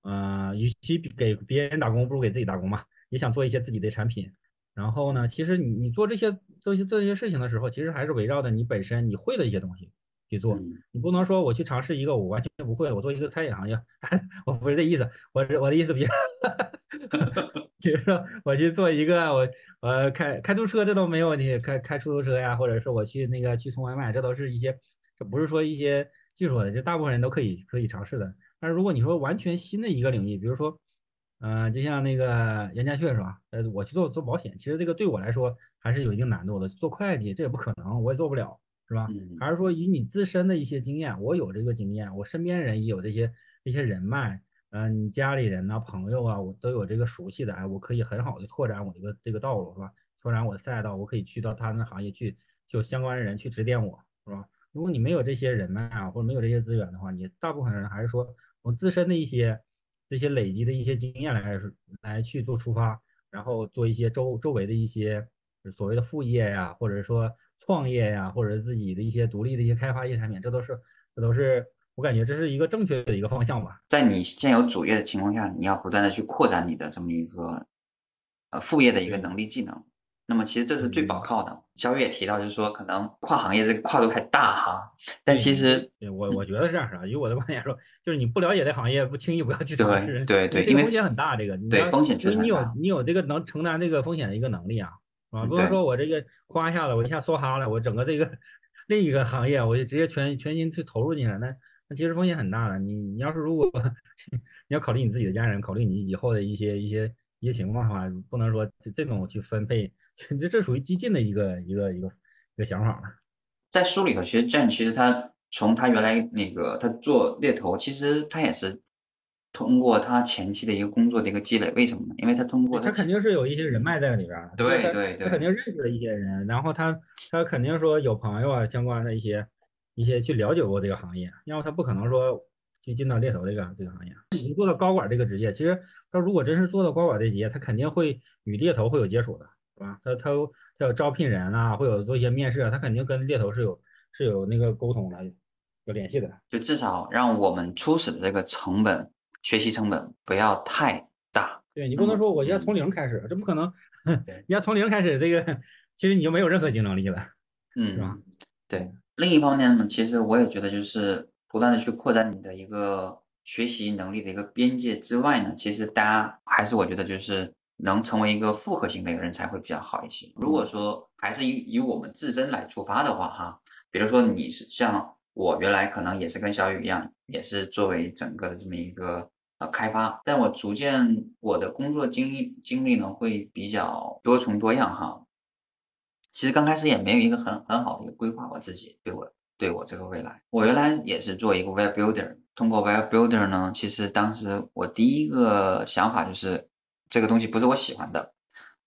嗯，与其给别人打工，不如给自己打工嘛。也想做一些自己的产品。然后呢，其实你你做这些做些做一些事情的时候，其实还是围绕着你本身你会的一些东西去做。你不能说我去尝试一个我完全不会的，我做一个餐饮行业，我不是这意思。我是我的意思比，比如说我去做一个我我开开出租车这都没有问题，开开出租车呀，或者是我去那个去送外卖，这都是一些这不是说一些技术的，就大部分人都可以可以尝试的。但是如果你说完全新的一个领域，比如说。嗯，就像那个杨家雀是吧？呃，我去做做保险，其实这个对我来说还是有一定难度的。做会计这也不可能，我也做不了，是吧？还是说以你自身的一些经验，我有这个经验，我身边人也有这些这些人脉，嗯，你家里人呐、朋友啊，我都有这个熟悉的，哎，我可以很好的拓展我这个这个道路，是吧？拓展我的赛道，我可以去到他们行业去，就相关的人去指点我，是吧？如果你没有这些人脉啊，或者没有这些资源的话，你大部分人还是说我自身的一些。这些累积的一些经验来来去做出发，然后做一些周周围的一些所谓的副业呀，或者说创业呀，或者自己的一些独立的一些开发一些产品，这都是这都是我感觉这是一个正确的一个方向吧。在你现有主业的情况下，你要不断的去扩展你的这么一个呃副业的一个能力技能。那么其实这是最保靠的。小雨也提到，就是说可能跨行业这个跨度太大哈，但其实我我觉得是这样啊，以我的观点说，就是你不了解的行业，不轻易不要去尝试。对对对，因为风险很大，这个对风险确实你有你有这个能承担这个风险的一个能力啊，啊，不能说我这个夸一下子，我一下梭哈了，我整个这个另一个行业，我就直接全全心去投入进来，那那其实风险很大的。你你要是如果 你要考虑你自己的家人，考虑你以后的一些一些一些情况的话，不能说这种去分配。这这属于激进的一个一个一个一个想法了。在书里头，其实 Jane 其实他从他原来那个他做猎头，其实他也是通过他前期的一个工作的一个积累。为什么呢？因为他通过他肯定是有一些人脉在里边儿。对对对，他肯定认识了一些人，然后他他肯定说有朋友啊，相关的一些一些去了解过这个行业，要不他不可能说去进到猎头这个这个行业。你做到高管这个职业，其实他如果真是做到高管这职业，他肯定会与猎头会有接触的。是吧？他他他有招聘人啊，会有做一些面试啊，他肯定跟猎头是有是有那个沟通的，有联系的。就至少让我们初始的这个成本，学习成本不要太大。对你不能说我要从零开始，这不可能。你要从零开始，这个其实你就没有任何竞争力了。嗯，是吧？对。另一方面呢，其实我也觉得，就是不断的去扩展你的一个学习能力的一个边界之外呢，其实大家还是我觉得就是。能成为一个复合型的一个人才会比较好一些。如果说还是以以我们自身来出发的话，哈，比如说你是像我原来可能也是跟小雨一样，也是作为整个的这么一个呃开发，但我逐渐我的工作经历经历呢会比较多重多样哈。其实刚开始也没有一个很很好的一个规划，我自己对我对我这个未来，我原来也是做一个 web builder，通过 web builder 呢，其实当时我第一个想法就是。这个东西不是我喜欢的，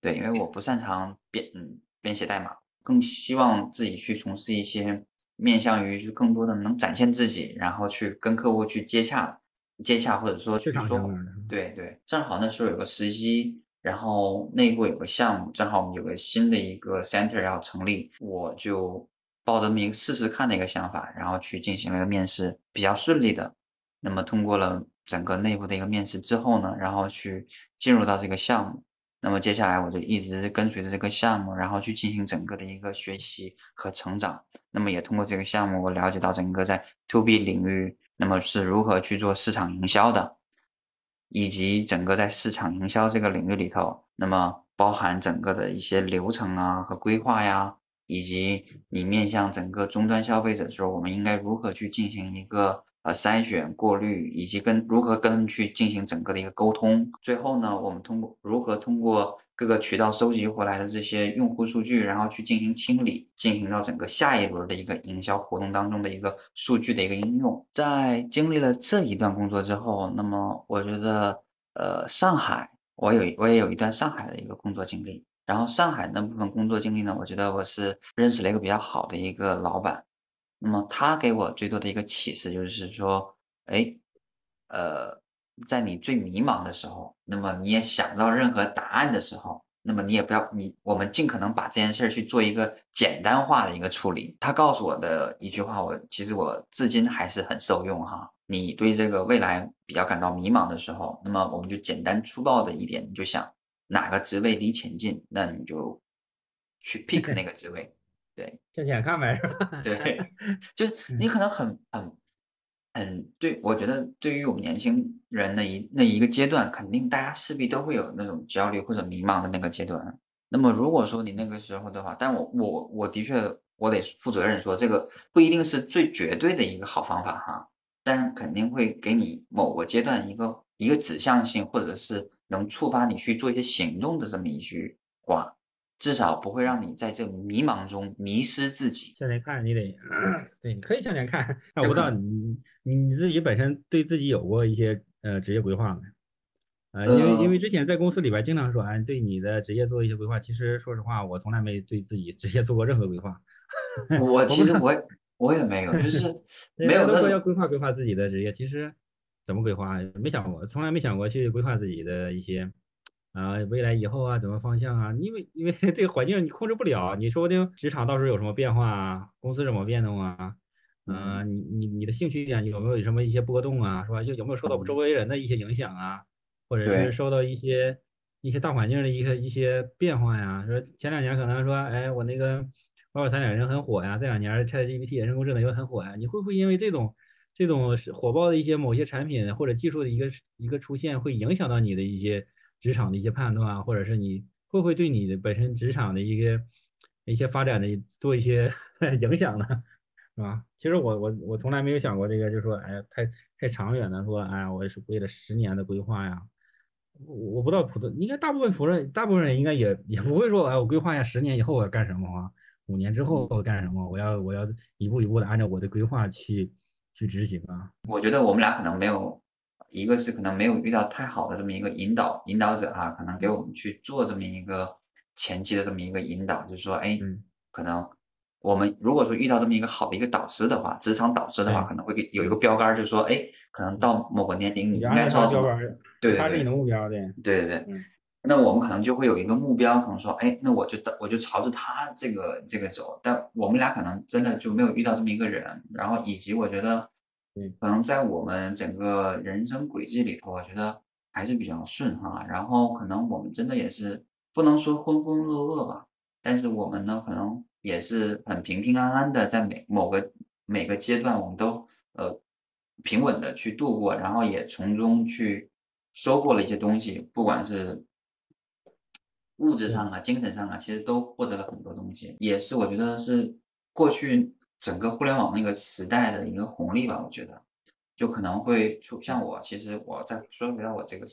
对，因为我不擅长编嗯编写代码，更希望自己去从事一些面向于就更多的能展现自己，然后去跟客户去接洽接洽，或者说去说，对对，正好那时候有个时机，然后内部有个项目，正好我们有个新的一个 center 要成立，我就抱着这么一个试试看的一个想法，然后去进行了一个面试，比较顺利的，那么通过了。整个内部的一个面试之后呢，然后去进入到这个项目，那么接下来我就一直跟随着这个项目，然后去进行整个的一个学习和成长。那么也通过这个项目，我了解到整个在 To B 领域，那么是如何去做市场营销的，以及整个在市场营销这个领域里头，那么包含整个的一些流程啊和规划呀，以及你面向整个终端消费者的时候，我们应该如何去进行一个。呃，筛选、过滤，以及跟如何跟去进行整个的一个沟通。最后呢，我们通过如何通过各个渠道收集回来的这些用户数据，然后去进行清理，进行到整个下一轮的一个营销活动当中的一个数据的一个应用。在经历了这一段工作之后，那么我觉得，呃，上海，我有我也有一段上海的一个工作经历。然后上海那部分工作经历呢，我觉得我是认识了一个比较好的一个老板。那么他给我最多的一个启示就是说，哎，呃，在你最迷茫的时候，那么你也想不到任何答案的时候，那么你也不要你，我们尽可能把这件事儿去做一个简单化的一个处理。他告诉我的一句话，我其实我至今还是很受用哈。你对这个未来比较感到迷茫的时候，那么我们就简单粗暴的一点，你就想哪个职位离钱近，那你就去 pick 那个职位。对，向前看呗，是吧？对，就是 你可能很很。很，对，我觉得对于我们年轻人的一那一个阶段，肯定大家势必都会有那种焦虑或者迷茫的那个阶段。那么如果说你那个时候的话，但我我我的确我得负责任说，这个不一定是最绝对的一个好方法哈，但肯定会给你某个阶段一个一个指向性，或者是能触发你去做一些行动的这么一句话。至少不会让你在这迷茫中迷失自己。向前看，你得 对，你可以向前看。那我不知道你你自己本身对自己有过一些呃职业规划没？啊，因为因为之前在公司里边经常说，哎，对你的职业做一些规划。其实说实话，我从来没对自己职业做过任何规划。我其实我我也没有，就是 没有都说要规划规划自己的职业，其实怎么规划没想过，从来没想过去规划自己的一些。啊，未来以后啊，怎么方向啊？因为因为这个环境你控制不了，你说不定职场到时候有什么变化啊，公司怎么变动啊？嗯，你你你的兴趣点有没有什么一些波动啊？是吧？就有没有受到周围人的一些影响啊？或者是受到一些一些大环境的一些一些变化呀？说前两年可能说，哎，我那个八二三点零很火呀，这两年 ChatGPT 人工智能又很火呀，你会不会因为这种这种火爆的一些某些产品或者技术的一个一个出现，会影响到你的一些？职场的一些判断啊，或者是你会不会对你的本身职场的一个一些发展的做一些 影响呢？是吧？其实我我我从来没有想过这个，就是说，哎，太太长远的说，哎，我是为了十年的规划呀。我我不知道普通，应该大部分普通人大部分人应该也也不会说，哎，我规划一下十年以后我要干什么啊？五年之后我干什么？我要我要一步一步的按照我的规划去去执行啊。我觉得我们俩可能没有。一个是可能没有遇到太好的这么一个引导引导者哈，可能给我们去做这么一个前期的这么一个引导，就是说，哎，可能我们如果说遇到这么一个好的一个导师的话，职场导师的话，可能会给有一个标杆，就是说，哎，可能到某个年龄你应该做什么？对对对，他是你的目标的。对对对，那我们可能就会有一个目标，可能说，哎，那我就我就朝着他这个这个走。但我们俩可能真的就没有遇到这么一个人，然后以及我觉得。可能在我们整个人生轨迹里头，我觉得还是比较顺哈。然后可能我们真的也是不能说浑浑噩噩吧，但是我们呢，可能也是很平平安安的，在每某个每个阶段，我们都呃平稳的去度过，然后也从中去收获了一些东西，不管是物质上啊、精神上啊，其实都获得了很多东西，也是我觉得是过去。整个互联网那个时代的一个红利吧，我觉得就可能会出像我，其实我再说回到我这个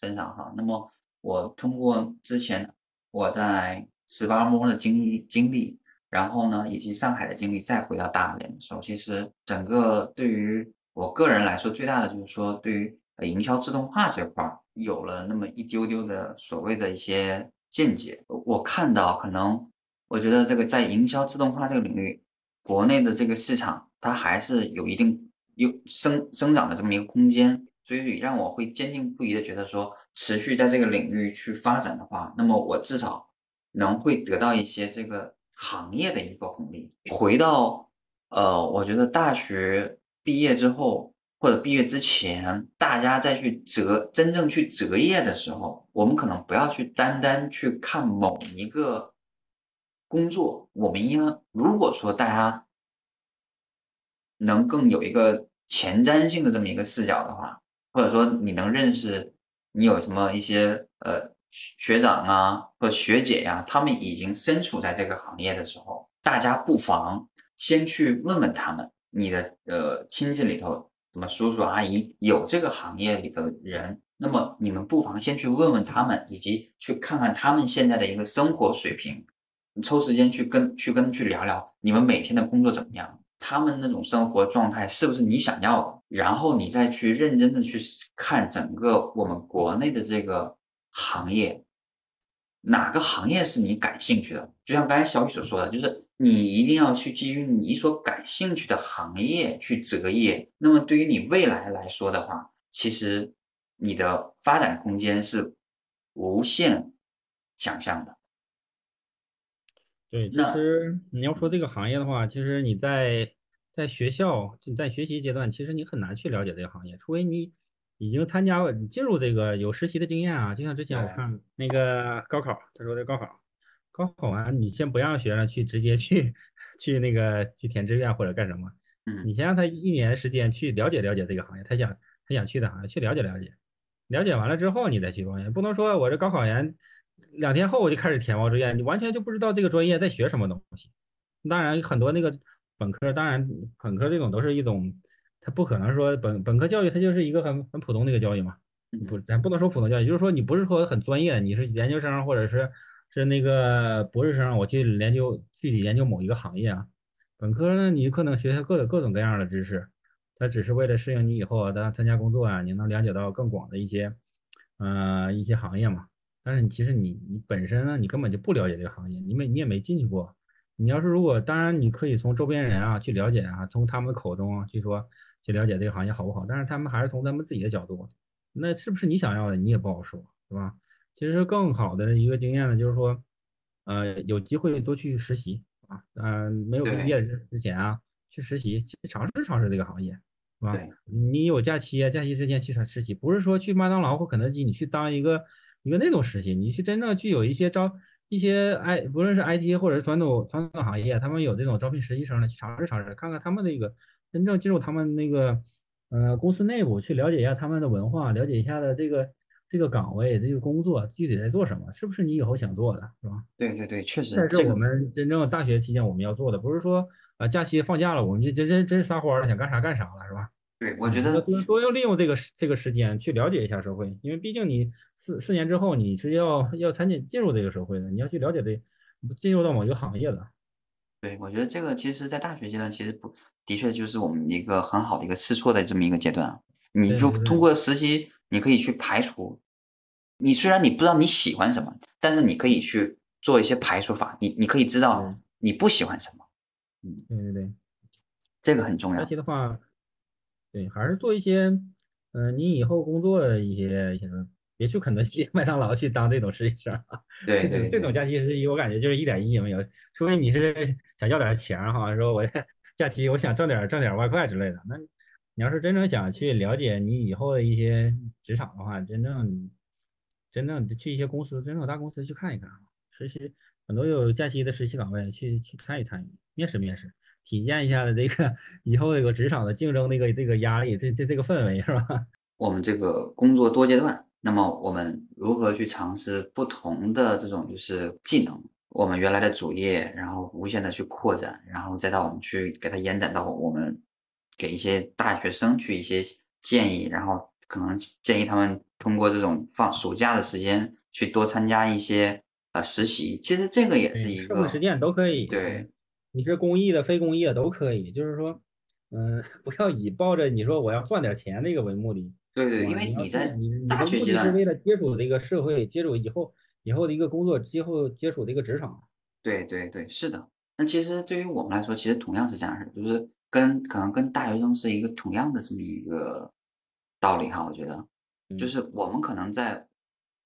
身上哈，那么我通过之前我在十八摸的经历经历，然后呢以及上海的经历，再回到大连的时候，其实整个对于我个人来说，最大的就是说对于营销自动化这块儿有了那么一丢丢的所谓的一些见解。我看到可能我觉得这个在营销自动化这个领域。国内的这个市场，它还是有一定有生生长的这么一个空间，所以让我会坚定不移的觉得说，持续在这个领域去发展的话，那么我至少能会得到一些这个行业的一个红利。回到呃，我觉得大学毕业之后或者毕业之前，大家再去择真正去择业的时候，我们可能不要去单单去看某一个。工作，我们应该如果说大家能更有一个前瞻性的这么一个视角的话，或者说你能认识你有什么一些呃学长啊或学姐呀，他们已经身处在这个行业的时候，大家不妨先去问问他们，你的呃亲戚里头什么叔叔阿姨有这个行业里的人，那么你们不妨先去问问他们，以及去看看他们现在的一个生活水平。抽时间去跟去跟去聊聊，你们每天的工作怎么样？他们那种生活状态是不是你想要的？然后你再去认真的去看整个我们国内的这个行业，哪个行业是你感兴趣的？就像刚才小雨所说的，就是你一定要去基于你所感兴趣的行业去择业。那么对于你未来来说的话，其实你的发展空间是无限想象的。对，其实你要说这个行业的话，其实你在在学校，你在学习阶段，其实你很难去了解这个行业，除非你已经参加过，你进入这个有实习的经验啊。就像之前我看那个高考，他说的高考，高考完你先不让学生去直接去 去那个去填志愿或者干什么，嗯。你先让他一年时间去了解了解这个行业，他想他想去的行业去了解了解，了解完了之后你再去报业，不能说我这高考完两天后我就开始填报志愿，你完全就不知道这个专业在学什么东西。当然，很多那个本科，当然本科这种都是一种，它不可能说本本科教育它就是一个很很普通的一个教育嘛，不，嗯咱不能说普通教育，就是说你不是说很专业，你是研究生或者是是那个博士生，我去研究具体研究某一个行业啊。本科呢，你可能学各各各种各样的知识，它只是为了适应你以后啊，当参加工作啊，你能了解到更广的一些，呃，一些行业嘛。但是你其实你你本身呢，你根本就不了解这个行业，你没你也没进去过。你要是如果，当然你可以从周边人啊去了解啊，从他们的口中啊去说去了解这个行业好不好，但是他们还是从他们自己的角度，那是不是你想要的，你也不好说，是吧？其实更好的一个经验呢，就是说，呃，有机会多去实习啊，嗯、没有毕业之之前啊，去实习，去尝试尝试这个行业，是吧？你有假期啊，假期之前去实实习，不是说去麦当劳或肯德基，你去当一个一个那种实习，你去真正具有一些招一些 I，不论是 IT 或者是传统传统行业，他们有这种招聘实习生的，去尝试尝试，看看他们那个真正进入他们那个呃公司内部，去了解一下他们的文化，了解一下的这个这个岗位这个工作具体在做什么，是不是你以后想做的，是吧？对对对，确实这是我们真正大学期间我们要做的，不是说啊假期放假了我们就真真真是撒欢儿了，想干啥干啥了，是吧？对，我觉得多多要利用这个这个时间去了解一下社会，因为毕竟你四四年之后你是要要参进进入这个社会的，你要去了解这进入到某一个行业的。对，我觉得这个其实，在大学阶段，其实不，的确就是我们一个很好的一个试错的这么一个阶段啊。你就通过实习，你可以去排除，你虽然你不知道你喜欢什么，但是你可以去做一些排除法，你你可以知道你不喜欢什么，嗯对对对，这个很重假要。期的话，对，还是做一些，嗯、你以后工作的一些一些，别去肯德基、麦当劳去当这种实习生啊。对对对这种假期实习，我感觉就是一点意义也没有，除非你是想要点钱儿哈，说我假期我想挣点挣点外快之类的。那你要是真正想去了解你以后的一些职场的话，真正真正去一些公司，真正大公司去看一看啊，实习很多有假期的实习岗位去去参与参与，面试面试，体验一下这个以后这个职场的竞争那个这个压力，这这这个氛围是吧？我们这个工作多阶段，那么我们如何去尝试不同的这种就是技能？我们原来的主业，然后无限的去扩展，然后再到我们去给它延展到我们给一些大学生去一些建议，然后可能建议他们通过这种放暑假的时间去多参加一些呃实习。其实这个也是一社会个实践都可以。对你是公益的、非公益的都可以，就是说，嗯，不要以抱着你说我要赚点钱这个为目的。对对，哇因为你在大学阶段为了接触这个社会，接触以后以后的一个工作，接后接触的一个职场。对对对，是的。那其实对于我们来说，其实同样是这样的，就是跟可能跟大学生是一个同样的这么一个道理哈。我觉得，就嗯是我们可能在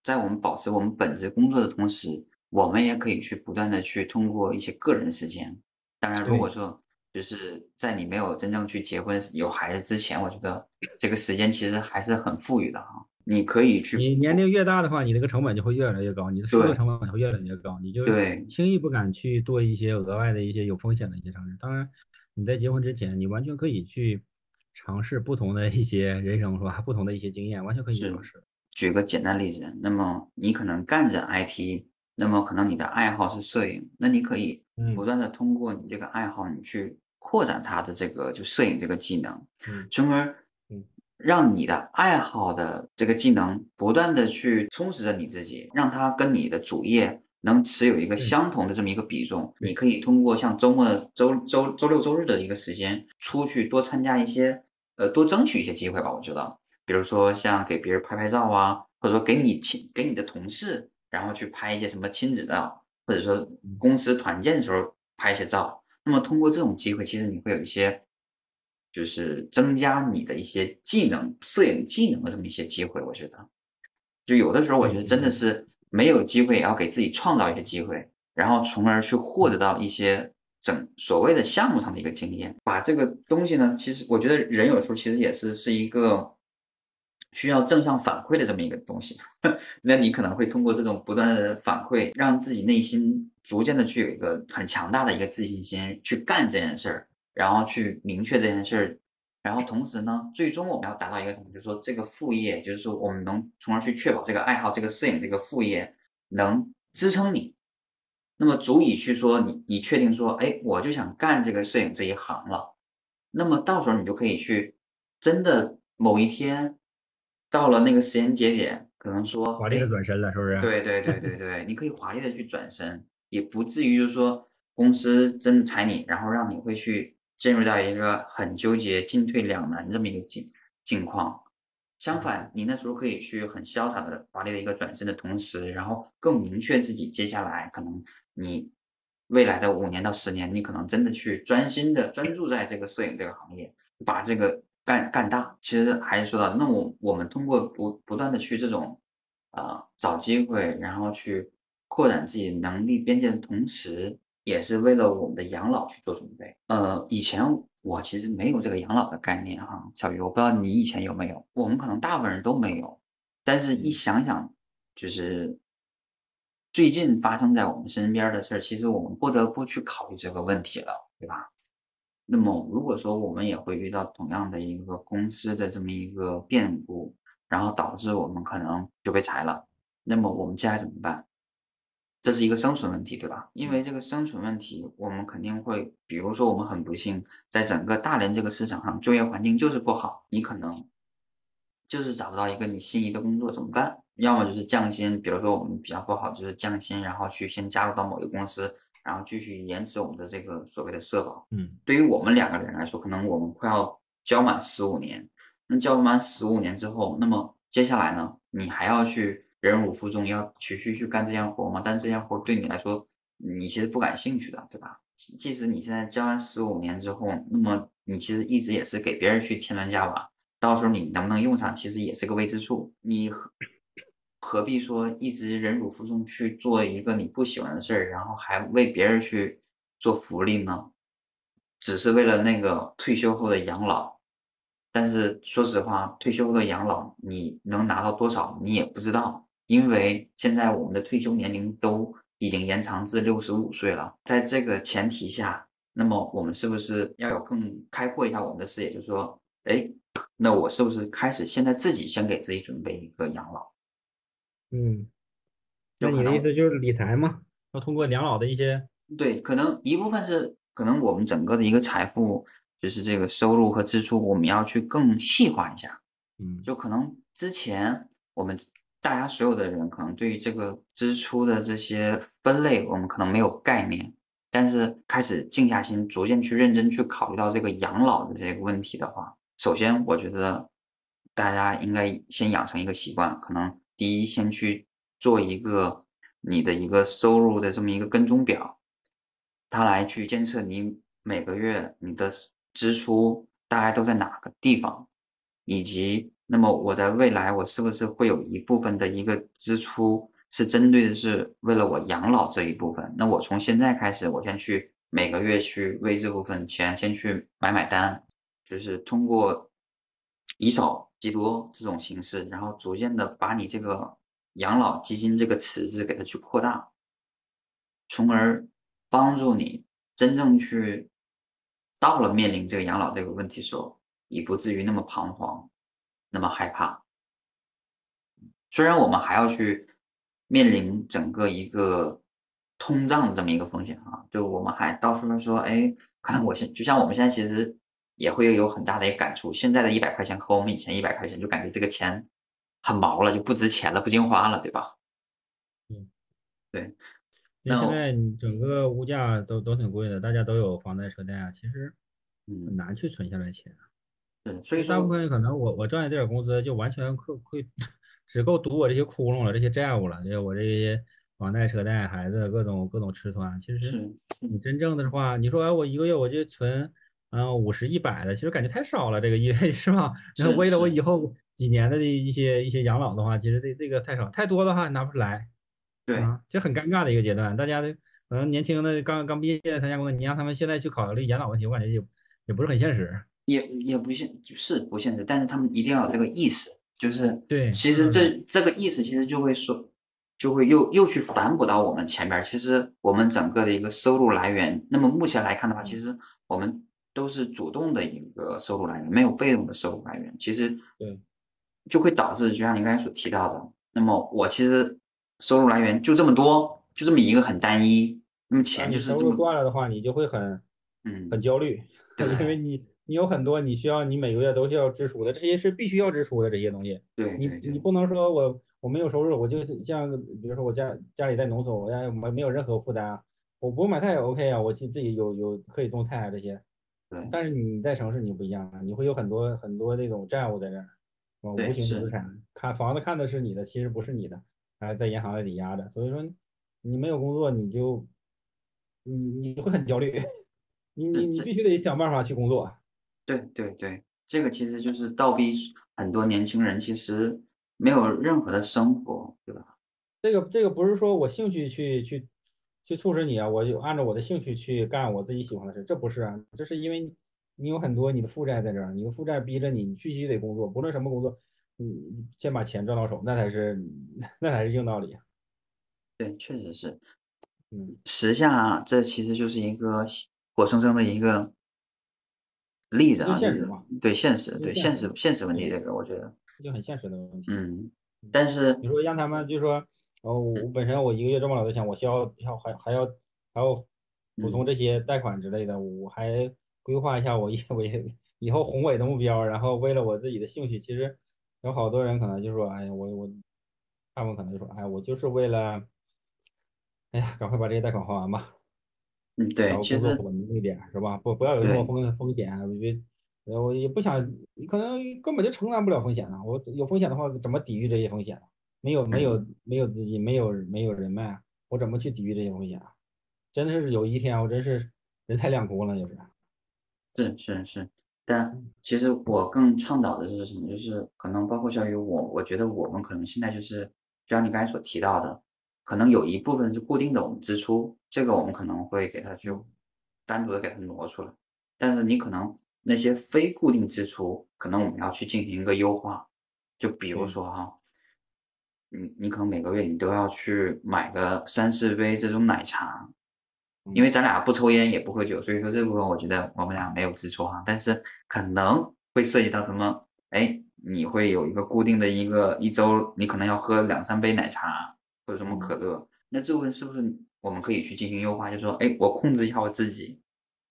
在我们保持我们本职工作的同时，我们也可以去不断的去通过一些个人时间。当然，如果说就是在你没有真正去结婚有孩子之前，我觉得这个时间其实还是很富裕的哈。你可以去你年龄越大的话，你那个成本就会越来越高，你的收入成本会越来越高，你就对轻易不敢去做一些额外的一些有风险的一些尝试。当然，你在结婚之前，你完全可以去尝试不同的一些人生是吧？不同的一些经验，完全可以去是尝试。举个简单例子，那么你可能干着 IT，那么可能你的爱好是摄影，那你可以嗯不断的通过你这个爱好，你去扩展它的这个就摄影这个技能，嗯从而嗯让你的爱好的这个技能不断的去充实着你自己，让它跟你的主业能持有一个相同的这么一个比重。对你可以通过像周末的周周周六周日的一个时间出去多参加一些，呃，多争取一些机会吧。我觉得，比如说像给别人拍拍照啊，或者说给你亲给你的同事，然后去拍一些什么亲子照，或者说公司团建的时候拍一些照。那么通过这种机会，其实你会有一些，就是增加你的一些技能、摄影技能的这么一些机会。我觉得，就有的时候我觉得真的是没有机会，也要给自己创造一些机会，然后从而去获得到一些整所谓的项目上的一个经验。把这个东西呢，其实我觉得人有时候其实也是是一个需要正向反馈的这么一个东西。那你可能会通过这种不断的反馈，让自己内心逐渐的去有一个很强大的一个自信心，去干这件事儿，然后去明确这件事儿。然后同时呢，最终我们要达到一个什么？就是说这个副业，就是说我们能从而去确保这个爱好，这个摄影这个副业能支撑你，那么足以去说你你确定说，哎，我就想干这个摄影这一行了。那么到时候你就可以去，真的某一天到了那个时间节点，可能说华丽的转身了，是不是？对对对对 对，你可以华丽的去转身，也不至于就是说公司真的裁你，然后让你会去。进入到一个很纠结、进退两难这么一个境境况。相反，你那时候可以去很潇洒的、华丽的一个转身的同时，然后更明确自己接下来可能你未来的五年到十年，你可能真的去专心的专注在这个摄影这个行业，把这个干干大。其实还是说到，那我我们通过不不断的去这种啊找机会，然后去扩展自己能力边界的同时。也是为了我们的养老去做准备。呃，以前我其实没有这个养老的概念哈，小鱼，我不知道你以前有没有。我们可能大部分人都没有，但是一想想，就是最近发生在我们身边的事儿，其实我们不得不去考虑这个问题了，对吧？那么如果说我们也会遇到同样的一个公司的这么一个变故，然后导致我们可能就被裁了，那么我们接下来怎么办？这是一个生存问题，对吧？因为这个生存问题，我们肯定会，比如说我们很不幸，在整个大连这个市场上，就业环境就是不好，你可能就是找不到一个你心仪的工作，怎么办？要么就是降薪，比如说我们比较不好，就是降薪，然后去先加入到某一个公司，然后继续延迟我们的这个所谓的社保。嗯，对于我们两个人来说，可能我们快要交满十五年，那交满十五年之后，那么接下来呢，你还要去。忍辱负重，要持续去干这件活吗？但这件活对你来说，你其实不感兴趣的，对吧？即使你现在交完十五年之后，那么你其实一直也是给别人去添砖加瓦，到时候你能不能用上，其实也是个未知数。你何必说一直忍辱负重去做一个你不喜欢的事儿，然后还为别人去做福利呢？只是为了那个退休后的养老。但是说实话，退休后的养老你能拿到多少，你也不知道。因为现在我们的退休年龄都已经延长至六十五岁了，在这个前提下，那么我们是不是要有更开阔一下我们的视野？就是说，哎，那我是不是开始现在自己先给自己准备一个养老？嗯，那你的意思就是理财嘛？要通过养老的一些？对，可能一部分是可能我们整个的一个财富，就是这个收入和支出，我们要去更细化一下。嗯，就可能之前我们。大家所有的人可能对于这个支出的这些分类，我们可能没有概念，但是开始静下心，逐渐去认真去考虑到这个养老的这个问题的话，首先我觉得大家应该先养成一个习惯，可能第一先去做一个你的一个收入的这么一个跟踪表，它来去监测你每个月你的支出大概都在哪个地方，以及。那么我在未来，我是不是会有一部分的一个支出是针对的是为了我养老这一部分？那我从现在开始，我先去每个月去为这部分钱先去买买单，就是通过以少积多这种形式，然后逐渐的把你这个养老基金这个池子给它去扩大，从而帮助你真正去到了面临这个养老这个问题时候，也不至于那么彷徨。那么害怕，虽然我们还要去面临整个一个通胀的这么一个风险啊，就我们还到时候说，哎，可能我现就像我们现在其实也会有很大的一个感触，现在的一百块钱和我们以前一百块钱，就感觉这个钱很毛了，就不值钱了，不经花了，对吧？嗯，对。那现在你整个物价都都挺贵的，大家都有房贷车贷啊，其实很难去存下来钱。对，所以说大部分可能我我赚的这点工资就完全可可以只够堵我这些窟窿了，这些债务了，就我这些房贷、车贷、孩子各种各种吃穿。其实你真正的话，你说哎，我一个月我就存嗯五十、一百的，其实感觉太少了，这个月 是吧？然后为了我以后几年的一些一些养老的话，其实这这个太少，太多的话拿不出来。对，啊，这很尴尬的一个阶段。大家的可能年轻的刚刚毕业参加工作，你让他们现在去考虑养老问题，我感觉也也不是很现实。也也不现是不现实，但是他们一定要有这个意识，就是对其实嗯这这个意识其实就会说，就会又又去反哺到我们前面。其实我们整个的一个收入来源，那么目前来看的话，其实我们都是主动的一个收入来源，没有被动的收入来源。其实对，就会导致就像你刚才所提到的，那么我其实收入来源就这么多，就这么一个很单一，那么钱就是这么入断了的话，你就会很嗯很焦虑，对 因为你你有很多你需要你每个月都需要支出的，这些是必须要支出的这些东西。对对对你不能说我我没有收入，我就是像比如说我家家里在农村，我家没没有任何负担啊，我不用买菜也 OK 啊，我自自己有有可以种菜啊这些。对但是你在城市你不一样啊，你会有很多很多这种债务在这儿，啊，无形资产，看房子看的是你的，其实不是你的，还在银行里抵押的，所以说你没有工作你就你你会很焦虑，你你你必须得想办法去工作。对对对，这个其实就是倒逼很多年轻人其实没有任何的生活，对吧？这个这个不是说我兴趣去去去促使你啊，我就按照我的兴趣去干我自己喜欢的事，这不是啊，这是因为你有很多你的负债在这儿，你的负债逼着你，你必须得工作，不论什么工作，你先把钱赚到手，那才是 那才是硬道理。对，确实是。嗯，时下这其实就是一个活生生的一个例子啊，就是现实嘛对现实，对现现实实现实问题，这个我觉得，这就很现实的问题。嗯，但是你说让他们就说，哦，我本身我一个月挣不了多钱，我需要要还还要还要补充嗯这些贷款之类的，我还规划一下我以 我以后宏伟的目标，然后为了我自己的兴趣，其实有好多人可能就说，哎呀，我我他们可能就说，哎，我就是为了，哎呀，赶快把这些贷款还完吧，嗯，对，其实工作稳定一点，是吧？不不要有那么风风险，我觉得。呃我也不想，你可能根本就承担不了风险啊！我有风险的话，怎么抵御这些风险呢？没有没有没有资金，没有没有人脉，我怎么去抵御这些风险啊？真的是有一天我真是人财两空了，就是。是是是，但其实我更倡导的是什么？就是可能包括小雨我，我觉得我们可能现在就是，就像你刚才所提到的，可能有一部分是固定的我们支出，这个我们可能会给它就单独的给它挪出来，但是你可能那些非固定支出，可能我们要去进行一个优化，就比如说哈，你你可能每个月你都要去买个三四杯这种奶茶，因为咱俩不抽烟也不喝酒，所以说这部分我觉得我们俩没有支出哈，但是可能会涉及到什么？哎，你会有一个固定的一个一周，你可能要喝两三杯奶茶或者什么可乐，那这部分是不是我们可以去进行优化？就说，哎，我控制一下我自己，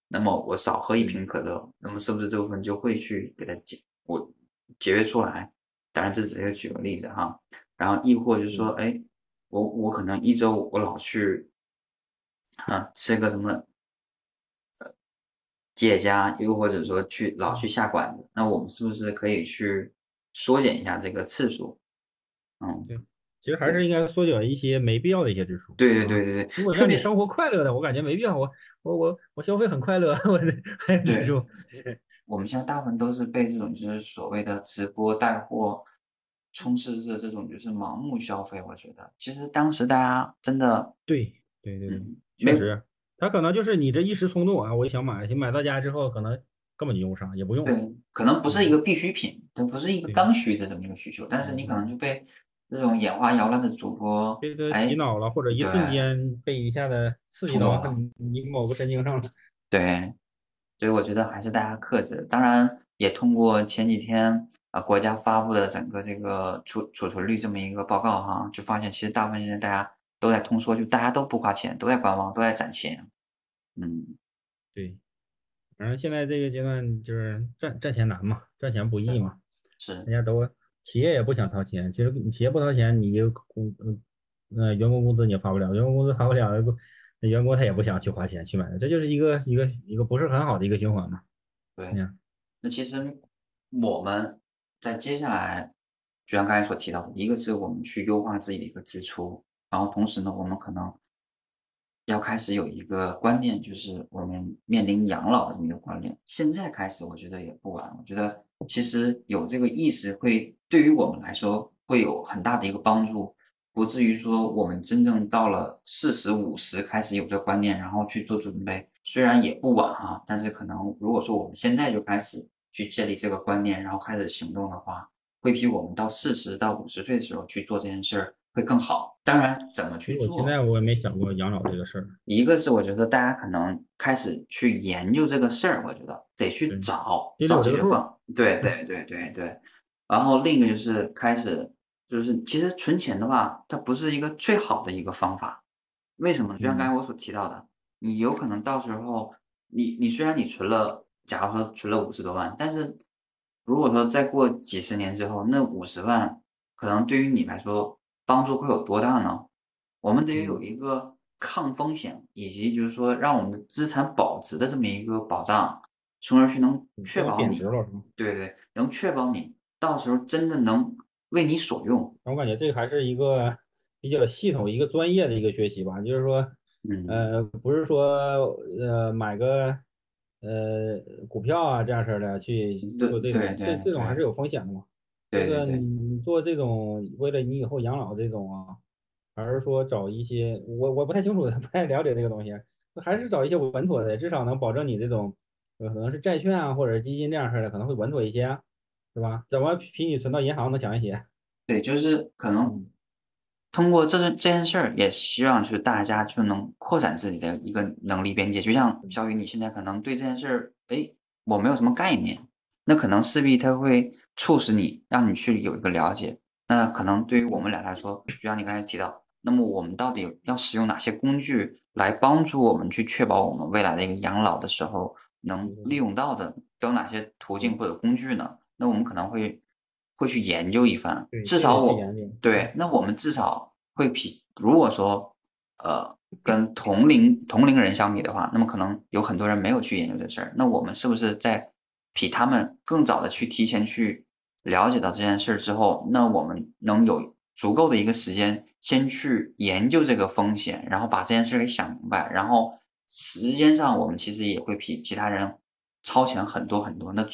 那么我少喝一瓶可乐，那么是不是这部分就会去给它节我节约出来？当然这只是举个例子哈，然后亦或就是说，哎，我我可能一周我老去啊吃个什么呃解家，又或者说去老去下馆子，那我们是不是可以去缩减一下这个次数？嗯，对其实还是应该缩减一些没必要的一些支出。对对啊对对对，如果让你生活快乐的，我感觉没必要。我我我我消费很快乐，我 还对支出。我们现在大部分都是被这种就是所谓的直播带货充斥着这种就是盲目消费。我觉得其实当时大家真的，对对对确实，他可能就是你这一时冲动啊，我就想买，你买到家之后可能根本就用不上，也不用。对，可能不是一个必需品，它不是一个刚需的这么一个需求，但是你可能就被这种眼花缭乱的主播洗脑了，或者一瞬间被一下子刺激到了你某个神经上了。对，所以我觉得还是大家克制。当然，也通过前几天啊、国家发布的整个这个储储存率这么一个报告哈，就发现其实大部分现在大家都在通缩，就大家都不花钱，都在观望，都在攒钱。嗯，对，反正现在这个阶段就是赚赚钱难嘛，赚钱不易嘛，是大家都企业也不想掏钱，其实你企业不掏钱，你就工嗯呃员工工资你也发不了，员工工资发不了，那员工他也不想去花钱去买，这就是一个一个一个不是很好的一个循环嘛。对。嗯那其实我们在接下来，就像刚才所提到的，一个是我们去优化自己的一个支出，然后同时呢，我们可能要开始有一个观念，就是我们面临养老的这么一个观念。现在开始，我觉得也不晚。我觉得其实有这个意识会对于我们来说会有很大的一个帮助，不至于说我们真正到了四十五十开始有这个观念，然后去做准备，虽然也不晚哈，但是可能如果说我们现在就开始去建立这个观念，然后开始行动的话，会比我们到四十到五十岁的时候去做这件事儿会更好。当然，怎么去做？现在我也没想过养老这个事儿。一个是我觉得大家可能开始去研究这个事儿，我觉得得去找找解决方。对对对对对。然后另一个就是开始。就是其实存钱的话，它不是一个最好的一个方法。为什么？就像刚才我所提到的，你有可能到时候，你你虽然你存了，假如说存了五十多万，但是如果说再过几十年之后，那五十万可能对于你来说帮助会有多大呢？我们得有一个抗风险，以及就是说让我们的资产保值的这么一个保障，从而去能确保你，对对，能确保你到时候真的能。为你所用，我感觉这个还是一个比较系统、一个专业的一个学习吧。就是说，呃，不是说呃买个呃股票啊这样式的去做这种，这这种还是有风险的嘛。这个你做这种为了你以后养老这种啊，还是说找一些我我不太清楚，不太了解这个东西，还是找一些稳妥的，至少能保证你这种可能是债券啊或者基金这样式的可能会稳妥一些。是吧？怎么比你存到银行能强一些？对，就是可能通过这这件事儿，也希望就是大家就能扩展自己的一个能力边界。就像小雨，你现在可能对这件事儿，哎，我没有什么概念，那可能势必它会促使你，让你去有一个了解。那可能对于我们俩来说，就像你刚才提到，那么我们到底要使用哪些工具来帮助我们去确保我们未来的一个养老的时候能利用到的，都有哪些途径或者工具呢？那我们可能会会去研究一番，至少我对，那我们至少会比如果说呃跟同龄同龄人相比的话，那么可能有很多人没有去研究这事儿，那我们是不是在比他们更早的去提前去了解到这件事儿之后，那我们能有足够的一个时间先去研究这个风险，然后把这件事儿给想明白，然后时间上我们其实也会比其他人超前很多很多，那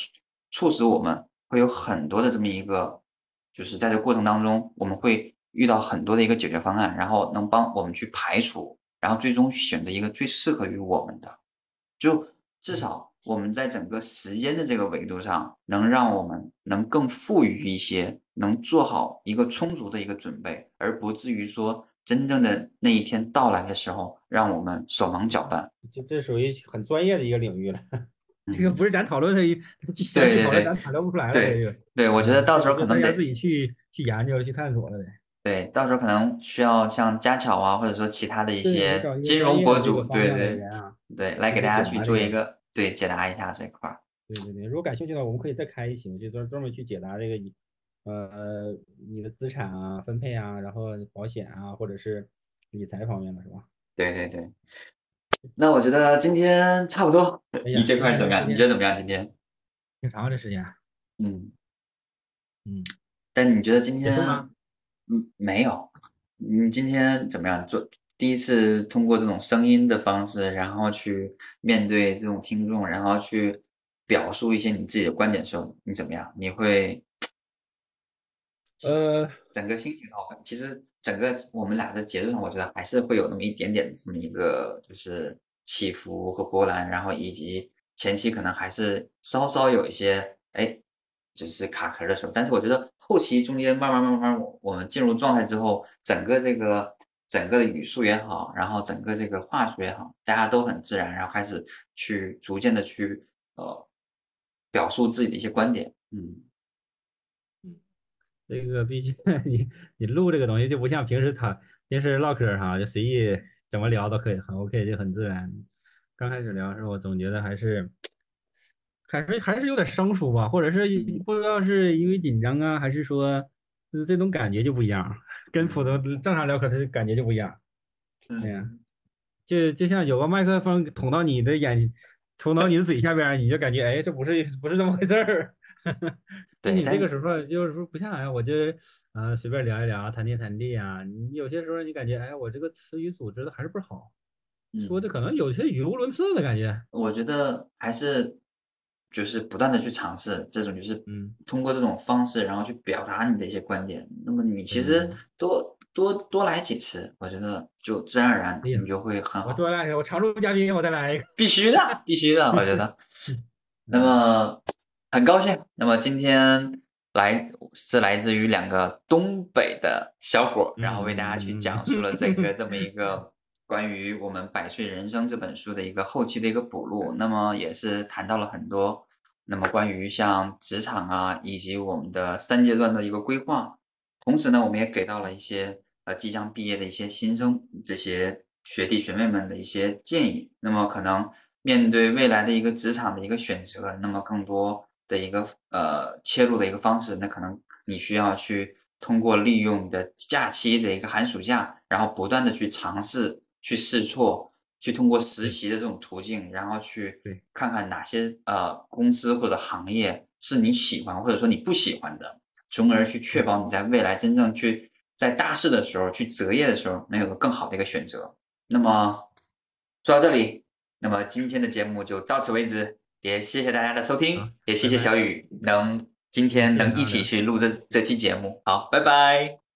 促使我们。会有很多的这么一个，就是在这过程当中，我们会遇到很多的一个解决方案，然后能帮我们去排除，然后最终选择一个最适合于我们的，就至少我们在整个时间的这个维度上，能让我们能更富裕一些，能做好一个充足的一个准备，而不至于说真正的那一天到来的时候，让我们手忙脚乱。这这属于很专业的一个领域了。这个不是咱讨论的，对对对，咱讨论不出来了。对对，我觉得到时候可能得自己去去研究、去探索了得。对，到时候可能需要像家巧啊，或者说其他的一些金融博主，对对对，来给大家去做一个对解答一下这块儿。对对对，如果感兴趣的话，我们可以再开一期，就专专门去解答这个，呃，你的资产啊、分配啊，然后保险啊，或者是理财方面的是吧？对对对。那我觉得今天差不多，你这块怎么样？你觉得怎么样？今天挺长的时间。嗯嗯，但你觉得今天？嗯，没有。你今天怎么样？做第一次通过这种声音的方式，然后去面对这种听众，然后去表述一些你自己的观点的时候，你怎么样？你会？呃，整个心情的话，其实整个我们俩的节奏上，我觉得还是会有那么一点点这么一个就是起伏和波澜，然后以及前期可能还是稍稍有一些哎，就是卡壳的时候。但是我觉得后期中间慢慢慢慢，我们进入状态之后，整个这个整个的语速也好，然后整个这个话术也好，大家都很自然，然后开始去逐渐的去呃表述自己的一些观点，嗯。这个毕竟 你你录这个东西就不像平时他平时唠嗑哈，就随意怎么聊都可以，很 OK，就很自然。刚开始聊的时候，我总觉得还是还是还是有点生疏吧，或者是不知道是因为紧张啊，还是说就是这种感觉就不一样，跟普通正常聊嗑的感觉就不一样。对呀，就就像有个麦克风捅到你的眼，捅到你的嘴下边，你就感觉哎，这不是不是这么回事儿。对你这个时候就是说不像哎，我就呃随便聊一聊，谈天谈地啊。你有些时候你感觉哎，我这个词语组织的还是不好，说的可能有些语无伦次的感觉。我觉得还是就是不断的去尝试这种，就是嗯，通过这种方式，然后去表达你的一些观点。那么你其实多多多来几次，我觉得就自然而然的你就会很好。我多来一个，我常驻嘉宾，我再来一个。必须的，必须的，我觉得。那么很高兴，那么今天来是来自于两个东北的小伙儿，然后为大家去讲述了这个 这么一个关于我们《百岁人生》这本书的一个后期的一个补录。那么也是谈到了很多，那么关于像职场啊，以及我们的三阶段的一个规划。同时呢，我们也给到了一些呃即将毕业的一些新生这些学弟学妹们的一些建议。那么可能面对未来的一个职场的一个选择，那么更多的一个呃切入的一个方式，那可能你需要去通过利用你的假期的一个寒暑假，然后不断的去尝试、去试错，去通过实习的这种途径，然后去对看看哪些呃公司或者行业是你喜欢或者说你不喜欢的。从而去确保你在未来真正去在大四的时候去择业的时候能有个更好的一个选择。那么说到这里，那么今天的节目就到此为止，也谢谢大家的收好听，也谢谢小雨能今天能一起去录这这期节目。好，拜拜。